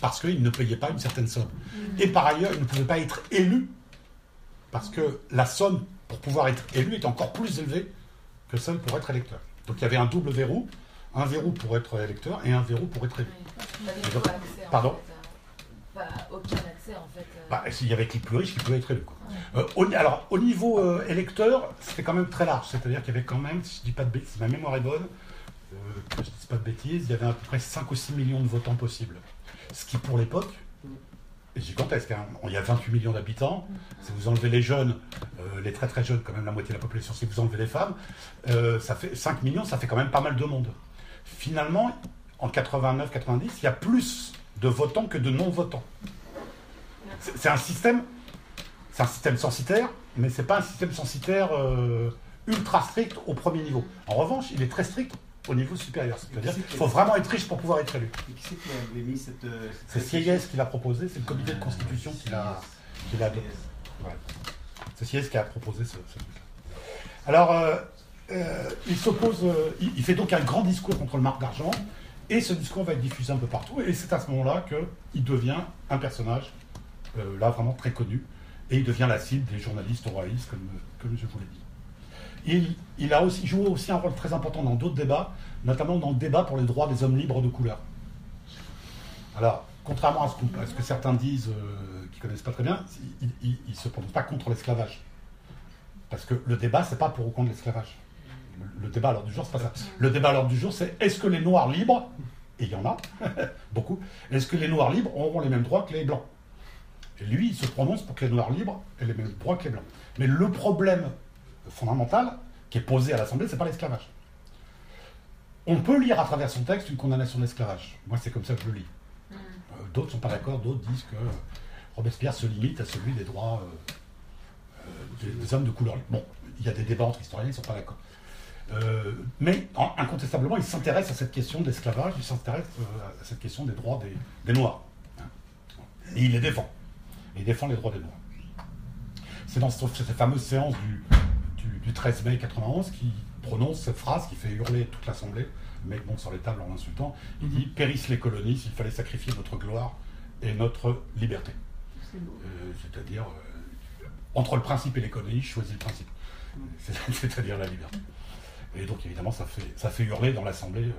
parce qu'ils ne payaient pas une certaine somme. Et par ailleurs, ils ne pouvaient pas être élus parce que la somme pour pouvoir être élu est encore plus élevée que celle pour être électeur. Donc il y avait un double verrou, un verrou pour être électeur et un verrou pour être élu. Donc- accès, en Pardon fait, Pas aucun accès en fait. euh. Bah, s'il y avait que les plus riches qui pouvaient être quoi. Euh, au, alors, au niveau euh, électeur, c'était quand même très large. C'est-à-dire qu'il y avait quand même, si je dis pas de bêtises, si ma mémoire est bonne, euh, que je ne dise pas de bêtises, il y avait à peu près 5 ou 6 millions de votants possibles. Ce qui, pour l'époque, est gigantesque. hein. Il y a 28 millions d'habitants. Si vous enlevez les jeunes, euh, les très très jeunes, quand même la moitié de la population, si vous enlevez les femmes, euh, ça fait 5 millions, ça fait quand même pas mal de monde. Finalement, en 89-90, il y a plus de votants que de non-votants. C'est c'est un système, c'est un système censitaire, mais c'est pas un système censitaire euh, ultra strict au premier niveau. En revanche, il est très strict au niveau supérieur. C'est-à-dire qu'il faut vraiment être riche pour pouvoir être élu. Et qui c'est qui avait mis cette. euh, C'est Sieyès qui l'a proposé, c'est le comité de constitution qui l'a adopté. Ouais. C'est Sieyès qui a proposé ce, ce truc-là. Alors, euh, euh, il s'oppose, euh, il, il fait donc un grand discours contre le marque d'argent, Et ce discours va être diffusé un peu partout, et c'est à ce moment-là qu'il devient un personnage, euh, là vraiment très connu, et il devient la cible des journalistes royalistes, comme, comme je vous l'ai dit. Il, a aussi, joue aussi un rôle très important dans d'autres débats, notamment dans le débat pour les droits des hommes libres de couleur. Alors, contrairement à ce, que certains disent, euh, qui connaissent pas très bien, il ne se prononce pas contre l'esclavage. Parce que le débat, c'est pas pour ou contre l'esclavage. Le, le débat à l'ordre du jour, c'est pas ça. Le débat à l'ordre du jour, c'est est-ce que les noirs libres, et il y en a, (laughs) beaucoup, est-ce que les noirs libres auront les mêmes droits que les blancs? Et lui, il se prononce pour que les noirs libres aient les mêmes droits que les blancs. Mais le problème fondamental qui est posé à l'Assemblée, c'est pas l'esclavage. On peut lire à travers son texte une condamnation de l'esclavage. Moi, c'est comme ça que je le lis. Euh, D'autres sont pas d'accord, d'autres disent que Robespierre se limite à celui des droits euh, euh, des, des hommes de couleur. Bon, il y a des débats entre historiens, ils ne sont pas d'accord. Euh, mais en- incontestablement, il s'intéresse à cette question de l'esclavage, il s'intéresse euh, à cette question des droits des, des Noirs. hein. Et il les défend. Et il défend les droits des Noirs. C'est dans ce- cette fameuse séance du, du- du 13 mai 91 qu'il prononce cette phrase qui fait hurler toute l'Assemblée. Le mec monte sur les tables en insultant. Il dit Périssent les colonies, il fallait sacrifier notre gloire et notre liberté. Euh, C'est-à-dire, euh, entre le principe et l'économie, je choisis le principe. C'est- (laughs) C'est-à-dire la liberté. Et donc, évidemment, ça fait, ça fait hurler dans l'Assemblée, euh,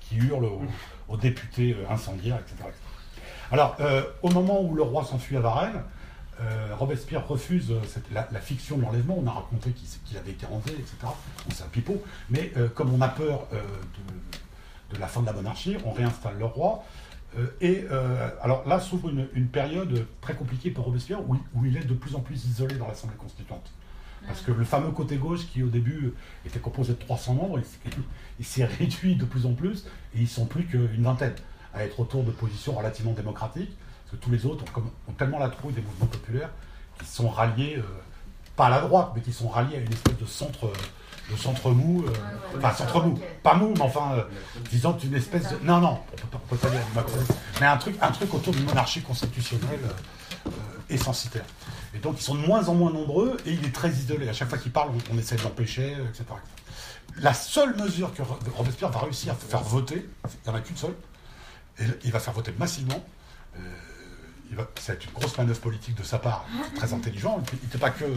qui hurle aux, aux députés incendiaires, etc. etc. Alors, au moment où le roi s'enfuit à Varennes, euh, Robespierre refuse euh, la, fiction de l'enlèvement. On a raconté qu'il avait été enlevé, etc. On c'est un pipeau. Mais euh, comme on a peur de, la fin de la monarchie, on réinstalle le roi. Et alors là s'ouvre une, période très compliquée pour Robespierre où, il- est de plus en plus isolé dans l'Assemblée constituante. Parce que le fameux côté gauche qui au début était composé de 300 membres, il, s'est- il s'est réduit de plus en plus et ils sont plus qu'une vingtaine à être autour de positions relativement démocratiques. Parce que tous les autres ont, comme- ont tellement la trouille des mouvements populaires qu'ils sont ralliés, euh, pas à la droite, mais qui sont ralliés à une espèce de centre, de centre mou, euh, ouais, enfin centre mou, pas mou, mais enfin, euh, disons une espèce de... Non, non, on peut pas, on peut pas dire du macronisme, mais un truc, un truc autour d'une monarchie constitutionnelle euh, euh, et censitaire. Et donc ils sont de moins en moins nombreux et il est très isolé. À chaque fois qu'il parle, on, on essaie de l'empêcher, etc., etc. La seule mesure que Ro- Robespierre va réussir à faire voter, il n'y en a qu'une seule, et il va faire voter massivement. Euh, être une grosse manœuvre politique de sa part, très intelligent. Il n'était pas que euh,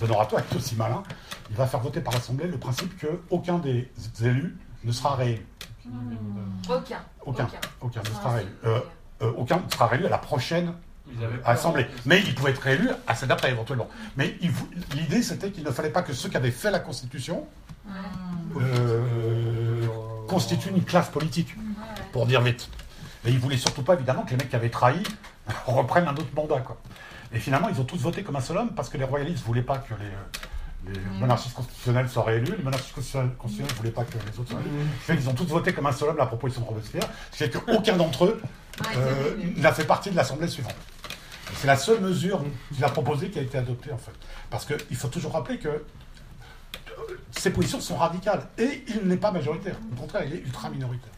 bon orateur, il était aussi malin. Il va faire voter par l'Assemblée le principe qu'aucun des élus ne sera réélu. Aucun. Aucun. Aucun ne sera c'est- réélu. Euh, euh, aucun ne sera réélu à la prochaine Assemblée. Mais il pouvait être réélu à celle d'après, éventuellement. Mais l'idée, c'était qu'il ne fallait pas que ceux qui avaient fait la Constitution euh, constituent une classe politique, pour dire vite. Et il voulait surtout pas, évidemment, que les mecs qui avaient trahi (laughs) reprennent un autre mandat. Quoi. Et finalement, ils ont tous voté comme un seul homme, parce que les royalistes ne voulaient pas que les, les monarchistes constitutionnels soient réélus, les monarchistes constitutionnels ne voulaient pas que les autres soient réélus. Fait qu'ils ont tous voté comme un seul homme la proposition de Robespierre, ce qui fait qu'aucun d'entre eux Ouais, euh, c'est n'a fait partie de l'Assemblée suivante. C'est la seule mesure qu'il a proposée qui a été adoptée, en fait. Parce qu'il faut toujours rappeler que euh, ses positions sont radicales. Et il n'est pas majoritaire. Au contraire, il est ultra minoritaire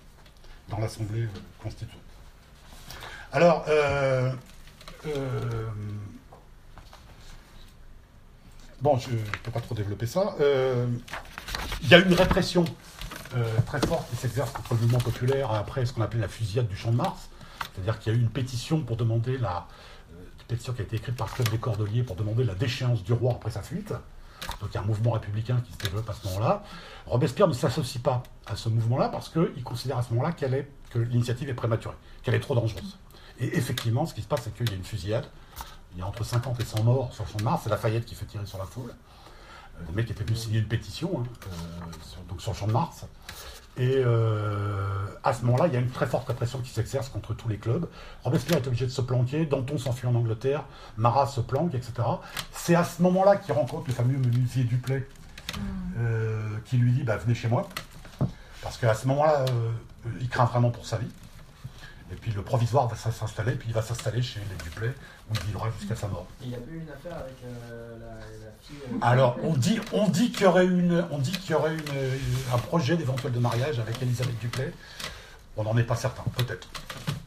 dans l'Assemblée euh, constituante. Alors, euh, euh, bon, je ne peux pas trop développer ça. Euh, il y a une répression très forte qui s'exerce contre le mouvement populaire après ce qu'on appelait la fusillade du Champ de Mars. C'est-à-dire qu'il y a eu une pétition pour demander la pétition qui a été écrite par Club des Cordeliers pour demander la déchéance du roi après sa fuite. Donc il y a un mouvement républicain qui se développe à ce moment-là. Robespierre ne s'associe pas à ce mouvement-là parce qu'il considère à ce moment-là qu'elle est, que l'initiative est prématurée, qu'elle est trop dangereuse. Et effectivement, ce qui se passe, c'est qu'il y a une fusillade. Il y a entre 50 et 100 morts sur le Champ de Mars. C'est Lafayette qui fait tirer sur la foule. Euh, Le mec était venu signer une pétition, hein, euh, sur, donc sur le Champ de Mars. Et euh, à ce moment-là, il y a une très forte répression qui s'exerce contre tous les clubs. Robespierre est obligé de se planquer, Danton s'enfuit en Angleterre, Marat se planque, etc. C'est à ce moment-là qu'il rencontre le fameux menuisier Duplay, euh, qui lui dit bah, Venez chez moi. Parce qu'à ce moment-là, euh, il craint vraiment pour sa vie. Et puis le provisoire va s'installer, puis il va s'installer chez les Duplay, où il vivra jusqu'à sa mort. Il n'y a pas eu une affaire avec euh, la, la fille. euh, Alors, on dit, on dit qu'il y aurait, une, on dit qu'il y aurait une- un projet d'éventuel de mariage avec Elisabeth Duplay. On n'en est pas certain, peut-être.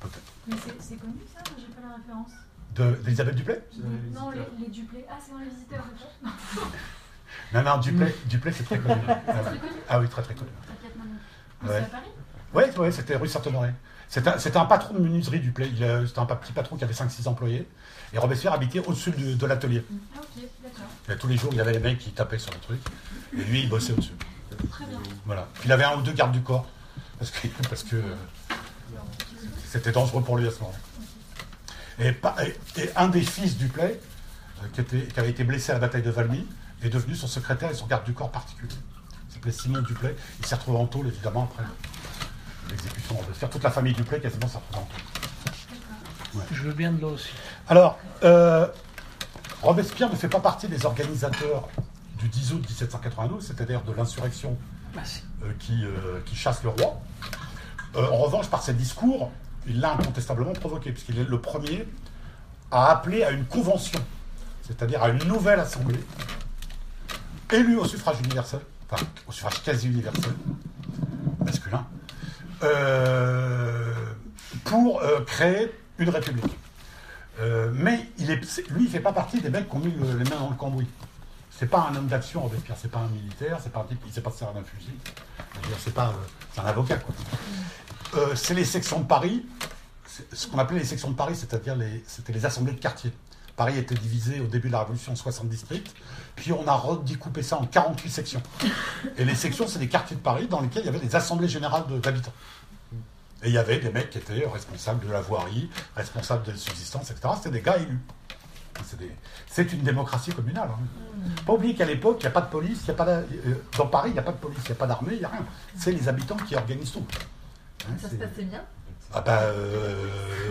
Peut-être. Mais c'est connu ça? J'ai pas la référence. De- D'Elisabeth Duplay? Dans les Non, les, les duplés. Ah, c'est dans les visiteurs, (laughs) Non, non, Duplay, Duplay c'est très connu. (laughs) Ah oui. très connu Ah oui, très très connu. T'inquiète, maman. Mais Ouais. C'est à Paris? Oui, ouais, c'était rue Saint-Honoré. C'était un, patron de menuiserie du Play. C'était un petit patron qui avait 5-6 employés. Et Robespierre habitait au-dessus de, de l'atelier. Ah, ok, d'accord. Et tous les jours, il y avait les mecs qui tapaient sur le truc. Et lui, il bossait au-dessus. Très bien. Voilà. Puis il avait un ou deux gardes du corps. Parce que, (laughs) parce que euh, c'était dangereux pour lui à ce moment-là. Et, et- un des fils du Play, euh, qui, était- qui avait été blessé à la bataille de Valmy, est devenu son secrétaire et son garde du corps particulier. Il s'appelait Simon Duplay. Il s'est retrouvé en tôle, évidemment, après l'exécution de Robespierre. Toute la famille Duplay, quasiment, retrouvée en tôle. Je veux bien de l'eau aussi. Alors, euh, Robespierre ne fait pas partie des organisateurs du 10 août 1792, c'est-à-dire de l'insurrection euh, qui, euh, qui chasse le roi. En revanche, par ses discours, il l'a incontestablement provoqué, puisqu'il est le premier à appeler à une convention, c'est-à-dire à une nouvelle assemblée, élue au suffrage universel, enfin au suffrage quasi universel, masculin, pour euh, créer une république. Euh, mais il lui, il fait pas partie des mecs qui ont mis le- les mains dans le cambouis. C'est pas un homme d'action, Robespierre. C'est pas un militaire. C'est pas un qui sait pas se servir d'un fusil. C'est pas, euh, un avocat. Euh, c'est les sections de Paris. Ce qu'on appelait les sections de Paris, c'est-à-dire les, les assemblées de quartier. Paris était divisé au début de la Révolution en 60 districts, puis on a redécoupé ça en 48 sections. Et les sections, c'est des quartiers de Paris dans lesquels il y avait des assemblées générales de- d'habitants. Et il y avait des mecs qui étaient responsables de la voirie, responsables de la subsistance, etc. C'était des gars élus. C'est des- une démocratie communale. hein. Pas oublier qu'à l'époque, il n'y a pas de police, il y a pas d'a- euh, dans Paris, il n'y a pas de police, il n'y a pas d'armée, il n'y a rien. C'est les habitants qui organisent tout. Hein, Ça se passait bien? Ah bah euh,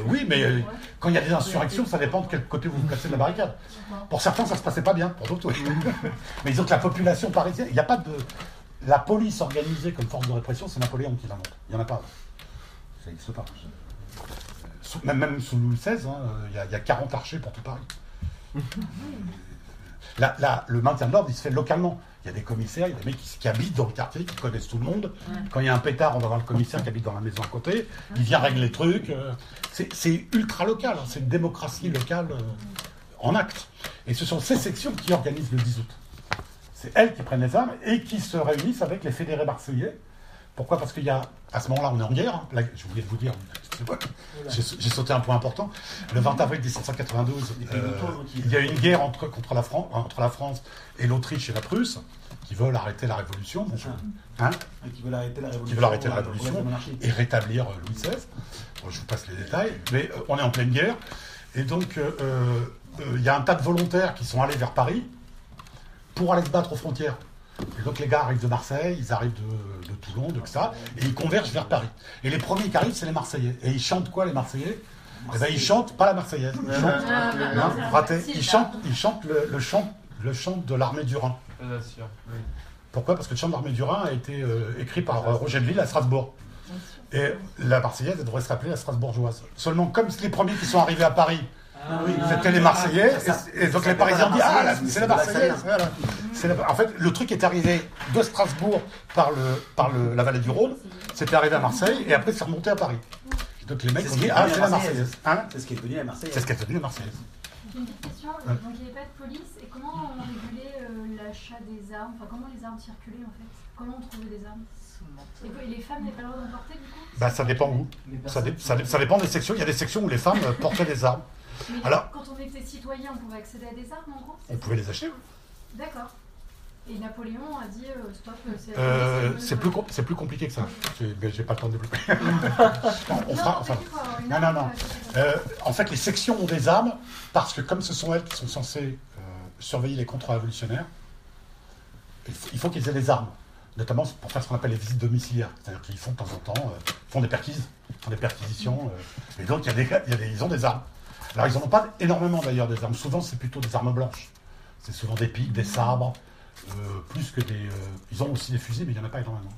oui, mais euh, quand il y a des insurrections, ça dépend de quel côté vous vous placez de la barricade. Pour certains, ça se passait pas bien, pour d'autres, oui. (laughs) mais disons que la population parisienne, il n'y a pas de... La police organisée comme force de répression, c'est Napoléon qui l'invente. Il n'y en a pas. Ça n'existe pas. Même, même sous Louis XVI, hein, il y, a- y a 40 archers pour tout Paris. (laughs) La- la- le maintien de l'ordre, il se fait localement. Il y a des commissaires, il y a des mecs qui, qui habitent dans le quartier, qui connaissent tout le monde. Quand il y a un pétard, on va voir le commissaire qui habite dans la maison à côté. Il vient régler les trucs. euh, c'est- C'est ultra local. hein, C'est une démocratie locale euh, en acte. Et ce sont ces sections qui organisent le 10 août. C'est elles qui prennent les armes et qui se réunissent avec les fédérés marseillais. Pourquoi? Parce qu'il y a, à ce moment-là, on est en guerre. hein. Là, je voulais vous dire, j'ai sauté un point important. Le 20 avril 1792, euh, il y a une guerre entre, contre la Fran- entre la France et l'Autriche et la Prusse qui veulent arrêter la révolution. Ça. Hein Et Qui veulent arrêter la révolution. qui veulent arrêter la pour- pour révolution la monarchie. et rétablir euh, Louis XVI. Bon, je vous passe les détails, mais euh, on est en pleine guerre. Et donc, euh, euh, euh, il y a un tas de volontaires qui sont allés vers Paris pour aller se battre aux frontières. Et donc, les gars arrivent de Marseille, ils arrivent de, de Toulon, de ça, et ils convergent vers Paris. Et les premiers qui arrivent, c'est les Marseillais. Et ils chantent quoi, les Marseillais? Eh ben, ils chantent pas la Marseillaise. Ils chantent, Ah, non, c'est raté. facile, Ils chantent, ils chantent le, le chant, le chant de l'armée du Rhin. Pourquoi? Parce que le chant de l'armée du Rhin a été euh, écrit par euh, Roger de Ville à Strasbourg. Et la Marseillaise, elle devrait se rappeler la Strasbourgeoise. Seulement, comme les premiers qui sont arrivés à Paris, c'était les Marseillais, et, et donc les Parisiens ont dit Ah, là, c'est la Marseillaise voilà. C'est la- En fait, le truc est arrivé de Strasbourg par, le, par le- la vallée du Rhône, c'était arrivé à Marseille, et après c'est remonté à Paris. Et donc les mecs ont qui dit est Ah, c'est la la Marseillaise. Hein C'est ce qui est devenu la Marseillaise. c'est ce qu'est devenu la Marseillaise. J'ai une petite question. Ouais. Donc il n'y avait pas de police. Et comment on régulait euh, l'achat des armes? Enfin, comment les armes circulaient en fait? Comment on trouvait des armes? Et, les femmes n'avaient pas le droit d'en porter du coup? Bah, ça dépend où. Ça, dé- personne- ça dé- ça dépend des sections. Il y a des sections où les femmes portaient des armes. Mais Alors- quand on était citoyen, on pouvait accéder à des armes en gros On pouvait les acheter. oui. D'accord. Et Napoléon a dit euh, stop, euh, c'est Euh, c'est- plus, com- c'est plus compliqué que ça. J'ai- pas le temps de développer. (laughs) on Non, fera, enfin, non, non, non. euh, en fait, les sections ont des armes parce que comme ce sont elles qui sont censées surveiller les contre-révolutionnaires, il faut, il faut qu'ils aient des armes, notamment pour faire ce qu'on appelle les visites domiciliaires. C'est-à-dire qu'ils font de temps en temps, font des perquises, font des perquisitions, et donc il y a des, y a des- ils ont des armes. Alors ils n'en ont pas énormément d'ailleurs des armes. Souvent c'est plutôt des armes blanches. C'est souvent des piques, des sabres, euh, plus que des. euh, ils ont aussi des fusils, mais il n'y en a pas énormément.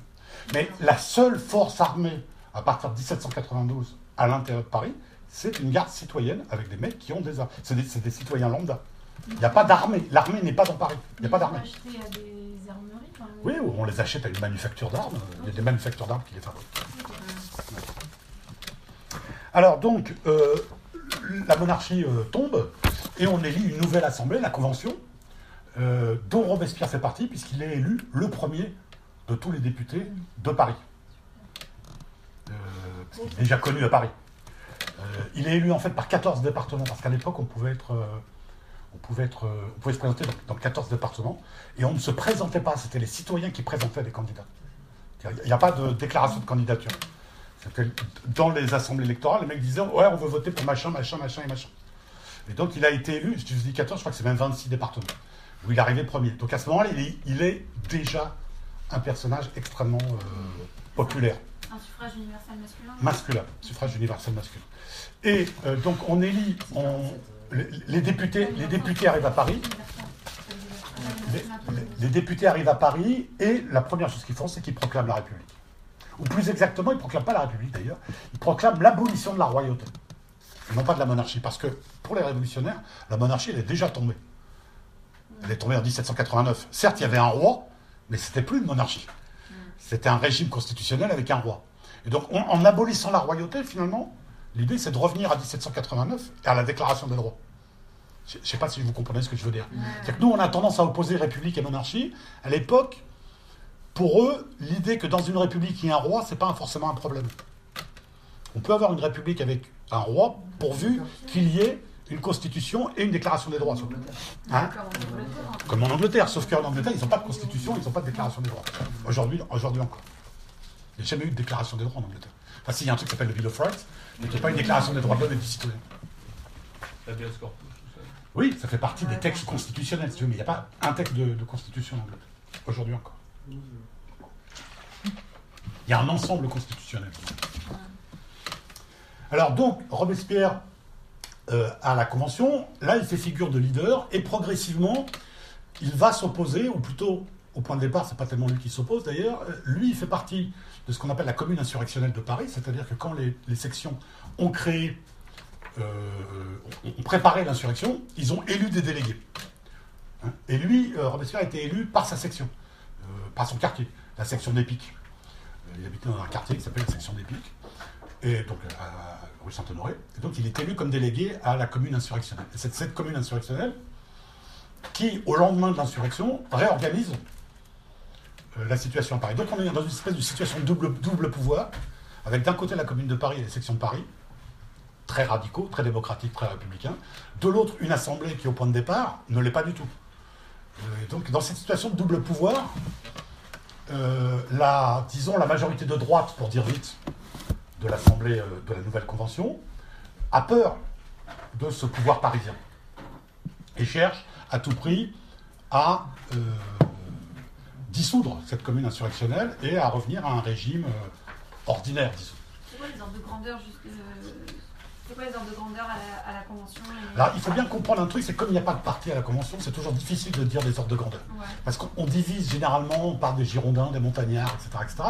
Mais la seule force armée à partir de 1792 à l'intérieur de Paris, c'est une garde citoyenne avec des mecs qui ont des armes. C'est des, citoyens lambda. Il n'y a pas d'armée. L'armée n'est pas dans Paris. Il n'y a pas d'armée. acheté à des armeries Oui, on les achète à une manufacture d'armes. Il y a des manufactures d'armes qui les fabriquent. Alors donc, euh, la monarchie euh, tombe et on élit une nouvelle assemblée, la Convention, euh, dont Robespierre fait partie puisqu'il est élu le premier de tous les députés de Paris. déjà connu à Paris. Euh, il est élu en fait par 14 départements, parce qu'à l'époque, on pouvait être. euh, on pouvait, être, euh, on pouvait se présenter dans, dans 14 départements, et on ne se présentait pas, c'était les citoyens qui présentaient des candidats. Il n'y a pas de déclaration de candidature. Dans les assemblées électorales, les mecs disaient Ouais, on veut voter pour machin, machin, machin et machin. Et donc il a été élu, je dis 14, je crois que c'est même 26 départements, où il est arrivé premier. Donc à ce moment-là, il est, il est déjà un personnage extrêmement euh, populaire, Un suffrage universel masculin masculin, suffrage universel masculin. Et euh, donc on élit, on- les, les députés, les députés arrivent à Paris, les députés arrivent à Paris, et la première chose qu'ils font, c'est qu'ils proclament la République. Ou plus exactement, ils ne proclament pas la République d'ailleurs, ils proclament l'abolition de la royauté, et non pas de la monarchie, parce que pour les révolutionnaires, la monarchie, elle est déjà tombée. Elle est tombée en 1789. Certes, il y avait un roi, mais c'était plus une monarchie. C'était un régime constitutionnel avec un roi. Et donc, on- en abolissant la royauté, finalement, l'idée, c'est de revenir à 1789 et à la déclaration des droits. Je ne sais pas si vous comprenez ce que je veux dire. C'est que nous, on a tendance à opposer république et monarchie. À l'époque, pour eux, l'idée que dans une république, il y a un roi, c'est pas forcément un problème. On peut avoir une république avec un roi pourvu qu'il y ait une constitution et une déclaration des droits. surtout. Hein. Comme en Angleterre, sauf qu'en Angleterre, ils n'ont pas de constitution, ils n'ont pas de déclaration des droits. Aujourd'hui, aujourd'hui encore. Il n'y a jamais eu de déclaration des droits en Angleterre. Enfin, s'il y a un truc qui s'appelle le Bill of Rights, mais qui n'est pas une déclaration des droits de l'homme et du citoyen. Oui, ça fait partie des textes constitutionnels, si tu veux, mais il n'y a pas un texte de, de constitution en Angleterre. Aujourd'hui encore. Il y a un ensemble constitutionnel. Alors donc, Robespierre euh, à la Convention, là, il fait figure de leader, et progressivement, il va s'opposer, ou plutôt, au point de départ, c'est pas tellement lui qui s'oppose d'ailleurs, euh, lui, il fait partie de ce qu'on appelle la commune insurrectionnelle de Paris, c'est-à-dire que quand les, sections ont créé, euh, ont préparé l'insurrection, ils ont élu des délégués. Hein? Et lui, Robespierre a été élu par sa section, par son quartier, la section d'Épique. Euh, Il habitait dans un quartier qui s'appelle la section d'Épique, et donc à rue Saint-Honoré. Et donc il est élu comme délégué à la commune insurrectionnelle. C'est cette commune insurrectionnelle qui, au lendemain de l'insurrection, réorganise euh, la situation à Paris. Donc on est dans une espèce de situation de double, double pouvoir, avec d'un côté la commune de Paris et les sections de Paris, très radicaux, très démocratiques, très républicains. De l'autre, une assemblée qui, au point de départ, ne l'est pas du tout. Euh, donc, dans cette situation de double pouvoir, euh, la, disons, la majorité de droite, pour dire vite, de l'Assemblée euh, de la nouvelle Convention, a peur de ce pouvoir parisien et cherche à tout prix à dissoudre cette commune insurrectionnelle et à revenir à un régime ordinaire, disons. Les ordres de grandeur C'est quoi les ordres de grandeur à la, à la convention et- Alors, il faut bien comprendre un truc, c'est comme il n'y a pas de parti à la Convention, c'est toujours difficile de dire des ordres de grandeur. Ouais. Parce qu'on on divise généralement par des Girondins, des Montagnards, etc. etc.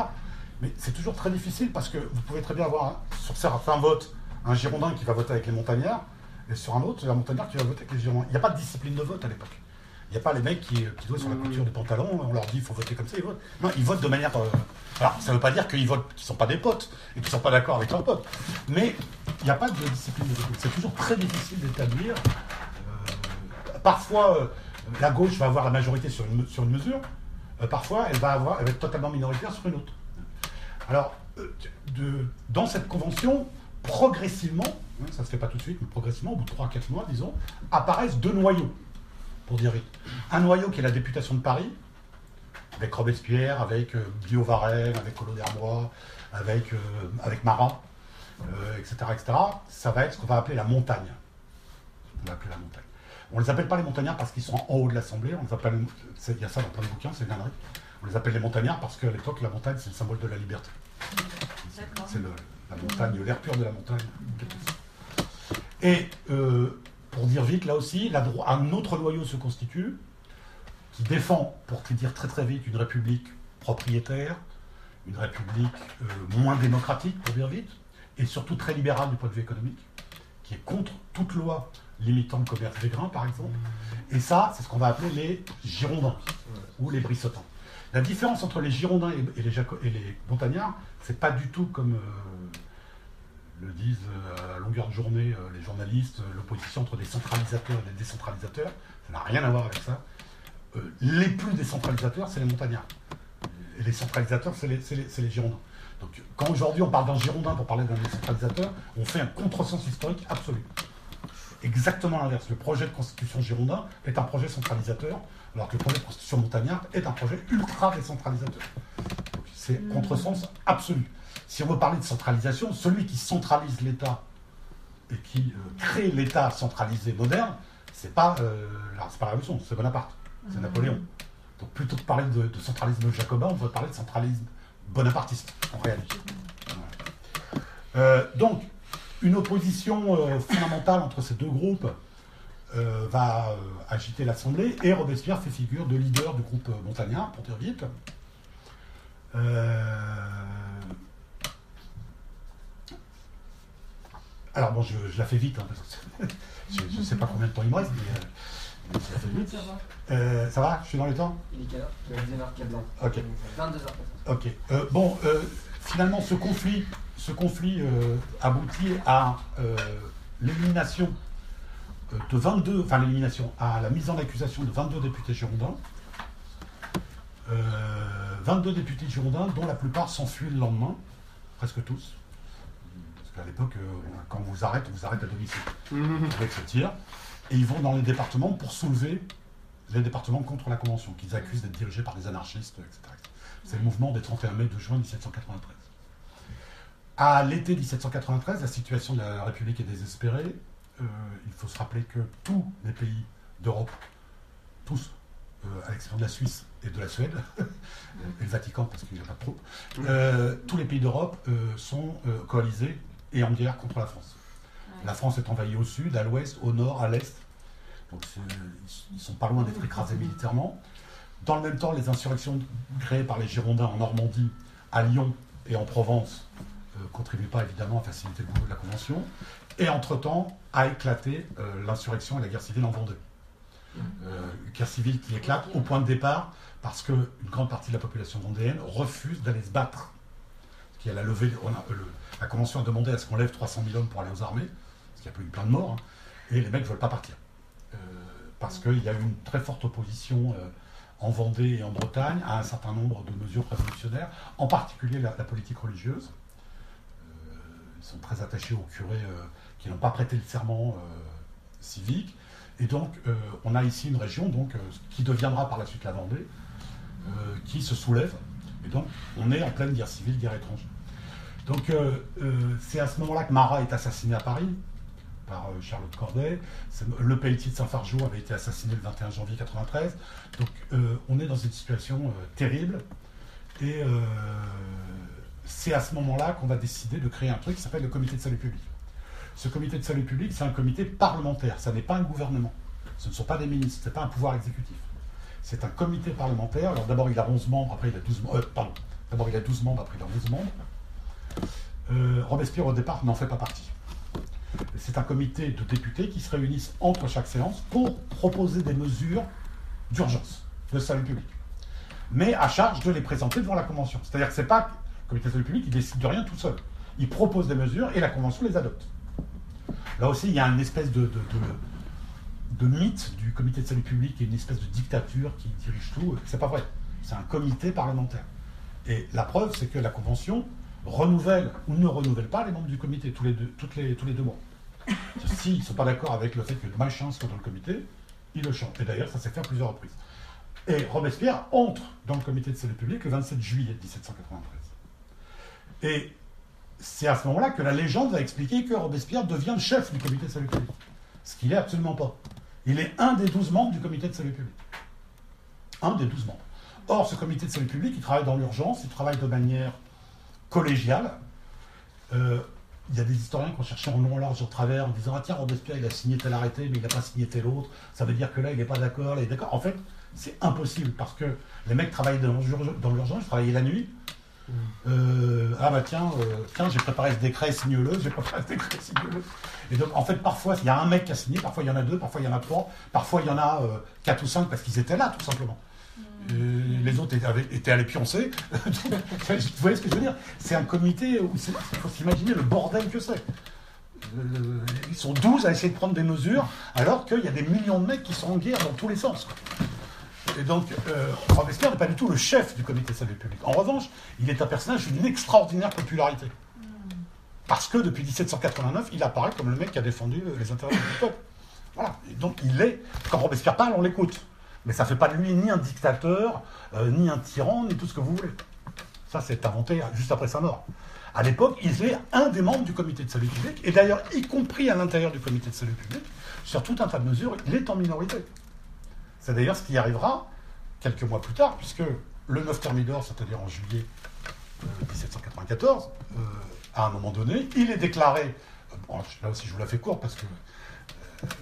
mais c'est toujours très difficile parce que vous pouvez très bien avoir hein, sur certains votes un Girondin qui va voter avec les Montagnards et sur un autre, un Montagnard qui va voter avec les Girondins. Il n'y a pas de discipline de vote à l'époque. N'y a pas les mecs qui, qui sur la couture des pantalons, on leur dit il faut voter comme ça, ils votent. Non, ils votent de manière. euh, Alors, ça ne veut pas dire qu'ils votent, qu'ils ne sont pas des potes et qu'ils ne sont pas d'accord avec leurs potes. Mais il n'y a pas de discipline de. C'est toujours très difficile d'établir. euh, parfois, euh, la gauche va avoir la majorité sur une, sur une mesure, parfois, elle va, avoir, elle va être totalement minoritaire sur une autre. Alors, dans cette convention, progressivement, hein, ça ne se fait pas tout de suite, mais progressivement, au bout de 3-4 mois, disons, apparaissent deux noyaux, pour dire vite. Un noyau qui est la députation de Paris, avec Robespierre, avec euh, Guillaume Varenne, avec Collot d'Herbois, avec, euh, avec Marat, euh, etc., etc. Ça va être ce qu'on va appeler la montagne. On va appeler la montagne. On les appelle pas les montagnards parce qu'ils sont en haut de l'Assemblée, on les appelle, il y a ça dans plein de bouquins, c'est une ânerie. On les appelle les montagnards parce qu'à l'époque, la montagne, c'est le symbole de la liberté. C'est la montagne, l'air pur de la montagne. Et euh, pour dire vite, là aussi, la un autre noyau se constitue qui défend, pour dire très très vite, une république propriétaire, une république euh, moins démocratique, pour dire vite, et surtout très libérale du point de vue économique, qui est contre toute loi limitant le commerce des grains, par exemple. Et ça, c'est ce qu'on va appeler les Girondins ou les Brissotins. La différence entre les Girondins et, et les, Jaco- et les Montagnards, c'est pas du tout comme euh, le disent euh, à longueur de journée euh, les journalistes, euh, l'opposition entre des centralisateurs et des décentralisateurs. Ça n'a rien à voir avec ça. Les plus décentralisateurs, c'est les Montagnards. Et les centralisateurs, c'est les, les- les Girondins. Donc, quand aujourd'hui on parle d'un Girondin pour parler d'un décentralisateur, on fait un contresens historique absolu. Exactement l'inverse. Le projet de constitution Girondin est un projet centralisateur, alors que le projet de constitution montagnard est un projet ultra décentralisateur. C'est contresens absolu. Si on veut parler de centralisation, celui qui centralise l'État et qui euh, crée l'État centralisé moderne, c'est pas, euh, c'est pas la Révolution, c'est Bonaparte, c'est Napoléon. Donc plutôt que de parler de, de centralisme jacobin, on devrait parler de centralisme bonapartiste, en réalité. Euh, donc, une opposition fondamentale entre ces deux groupes va agiter l'Assemblée et Robespierre fait figure de leader du groupe montagnard, pour dire vite. Alors bon, je, je la fais vite, hein, parce que (laughs) je ne sais pas combien de temps il me reste, mais, euh, je la fais vite. Euh, ça va Je suis dans les temps Il est quelle heure Il est 19h14. Ok. 22h14. Ok. Euh, bon, euh, finalement, ce conflit, ce conflit aboutit à l'élimination de 22, enfin l'élimination, à la mise en accusation de 22 députés girondins. Euh, 22 députés girondins, dont la plupart s'enfuient le lendemain, presque tous. Qu'à l'époque, euh, quand on vous arrête, on vous arrête à domicile avec ce tir. Et ils vont dans les départements pour soulever les départements contre la Convention, qu'ils accusent d'être dirigés par des anarchistes, etc. C'est le mouvement des 31 mai de juin 1793. À l'été 1793, la situation de la République est désespérée. Euh, il faut se rappeler que tous les pays d'Europe, tous, euh, à l'exception de la Suisse et de la Suède, (laughs) et le Vatican parce qu'il n'y a pas de trop, euh, tous les pays d'Europe sont coalisés et en guerre contre la France. La France est envahie au sud, à l'ouest, au nord, à l'est. Donc ils ne sont pas loin d'être écrasés militairement. Dans le même temps, les insurrections créées par les Girondins en Normandie, à Lyon et en Provence ne contribuent pas évidemment à faciliter le boulot de la Convention. Et entre-temps, a éclaté euh, l'insurrection et la guerre civile en Vendée. Euh, une guerre civile qui éclate au point de départ parce qu'une grande partie de la population vendéenne refuse d'aller se battre. Qu'il y a la levée, on a- Convention a demandé à ce qu'on lève 300 000 hommes pour aller aux armées, parce qu'il y a eu plein de morts, hein, et les mecs ne veulent pas partir. Euh, parce qu'il y a eu une très forte opposition euh, en Vendée et en Bretagne à un certain nombre de mesures révolutionnaires, en particulier la, politique religieuse. Euh, ils sont très attachés aux curés qui n'ont pas prêté le serment civique. Et donc, on a ici une région donc, qui deviendra par la suite la Vendée, qui se soulève. Et donc, on est en pleine guerre civile, guerre étrangère. Donc, euh, euh, c'est à ce moment-là que Marat est assassiné à Paris par euh, Charlotte Corday. Le Pelletier de Saint-Fargeau avait été assassiné le 21 janvier 93. Donc, on est dans une situation terrible. Et c'est à ce moment-là qu'on va décider de créer un truc qui s'appelle le Comité de salut public. Ce comité de salut public, c'est un comité parlementaire, ça n'est pas un gouvernement. Ce ne sont pas des ministres, ce n'est pas un pouvoir exécutif. C'est un comité parlementaire. Alors d'abord, il a 11 membres, après il a 12 membres. pardon. D'abord, il a 12 membres, après il a 11 membres. Euh, Robespierre, au départ, n'en fait pas partie. C'est un comité de députés qui se réunissent entre chaque séance pour proposer des mesures d'urgence de salut public. Mais à charge de les présenter devant la Convention. C'est-à-dire que c'est pas le comité de salut public qui décide de rien tout seul. Il propose des mesures et la Convention les adopte. Là aussi, il y a une espèce de mythe du comité de salut public et une espèce de dictature qui dirige tout. C'est pas vrai. C'est un comité parlementaire. Et la preuve, c'est que la Convention renouvelle ou ne renouvelle pas les membres du comité tous les deux, toutes les, tous les deux mois. (laughs) S'ils ne sont pas d'accord avec le fait que le machin soit dans le comité, ils le changent. Et d'ailleurs, ça s'est fait à plusieurs reprises. Et Robespierre entre dans le comité de salut public le 27 juillet 1793. Et c'est à ce moment-là que la légende va expliquer que Robespierre devient le chef du comité de salut public. Ce qu'il n'est absolument pas. Il est un des douze membres du comité de salut public. Un des douze membres. Or, ce comité de salut public, il travaille dans l'urgence, il travaille de manière collégiale. Euh, il y a des historiens qui ont cherché en long, en large, au travers, en disant Ah tiens, Robespierre, il a signé tel arrêté, mais il n'a pas signé tel autre. Ça veut dire que là, il n'est pas d'accord. là, il est d'accord. En fait, c'est impossible parce que les mecs travaillent dans l'urgence, dans l'urgence, ils travaillent la nuit. Euh, ah bah tiens, euh, tiens j'ai préparé ce décret, signe-le, j'ai préparé ce décret, signe-le. Et donc en fait parfois il y a un mec qui a signé, parfois il y en a deux, parfois il y en a trois, parfois il y en a euh, quatre ou cinq parce qu'ils étaient là tout simplement. Euh, les autres étaient, allés pioncer. (laughs) Vous voyez ce que je veux dire? C'est un comité où il faut s'imaginer le bordel que c'est. Euh, ils sont 12 à essayer de prendre des mesures alors qu'il y a des millions de mecs qui sont en guerre dans tous les sens. Et donc, euh, Robespierre n'est pas du tout le chef du comité de salut public. En revanche, il est un personnage d'une extraordinaire popularité. Parce que depuis 1789, il apparaît comme le mec qui a défendu les intérêts du peuple. Voilà. Donc, il est. Quand Robespierre parle, on l'écoute. Mais ça ne fait pas de lui ni un dictateur, euh, ni un tyran, ni tout ce que vous voulez. Ça, c'est inventé juste après sa mort. À l'époque, il est un des membres du comité de salut public, et d'ailleurs, y compris à l'intérieur du comité de salut public, sur tout un tas de mesures, il est en minorité. C'est d'ailleurs ce qui arrivera quelques mois plus tard, puisque le 9 Thermidor, c'est-à-dire en juillet 1794, euh, à un moment donné, il est déclaré, euh, là aussi je vous la fais court parce que euh,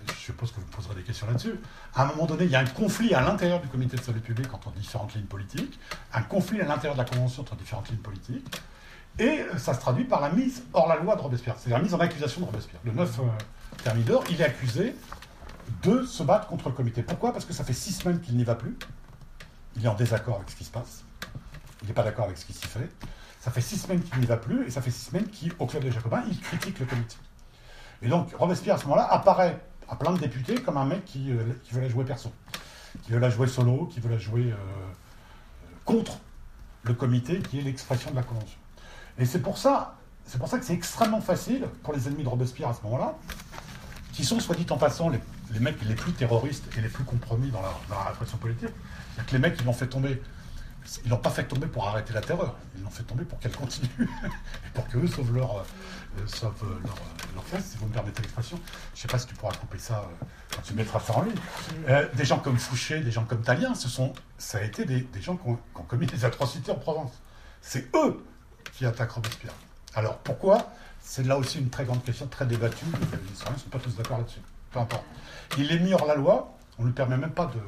je suppose que vous poserez des questions là-dessus, à un moment donné, il y a un conflit à l'intérieur du comité de salut public entre différentes lignes politiques, un conflit à l'intérieur de la Convention entre différentes lignes politiques, et ça se traduit par la mise hors la loi de Robespierre, c'est la mise en accusation de Robespierre. Le 9 Thermidor, il est accusé de se battre contre le comité. Pourquoi? Parce que ça fait six semaines qu'il n'y va plus, il est en désaccord avec ce qui se passe, il n'est pas d'accord avec ce qui s'y fait, ça fait six semaines qu'il n'y va plus, et ça fait six semaines qu'au Club des Jacobins, il critique le comité. Et donc, Robespierre, à ce moment-là, apparaît à plein de députés comme un mec qui, euh, qui veut la jouer perso, qui veut la jouer solo, qui veut la jouer euh, contre le comité, qui est l'expression de la Convention. Et c'est pour ça, c'est pour ça que c'est extrêmement facile pour les ennemis de Robespierre à ce moment-là, qui sont, soit dit en passant, les, mecs les plus terroristes et les plus compromis dans la, dans la répression politique. C'est-à-dire que les mecs, ils l'ont fait tomber ils l'ont pas fait tomber pour arrêter la terreur, ils l'ont fait tomber pour qu'elle continue, (laughs) et pour qu'eux sauvent leur, euh, sauvent leur, leur si vous me permettez l'expression. Je ne sais pas si tu pourras couper ça euh, quand tu mettras ça en ligne. Euh, des gens comme Fouché, des gens comme Talien, ce sont, ça a été des, des gens qui ont, qui ont, commis des atrocités en Provence. C'est eux qui attaquent Robespierre. Alors pourquoi? C'est là aussi une très grande question, très débattue. Les historiens ne sont pas tous d'accord là-dessus. Peu importe. Il est mis hors la loi, on ne lui permet même pas de,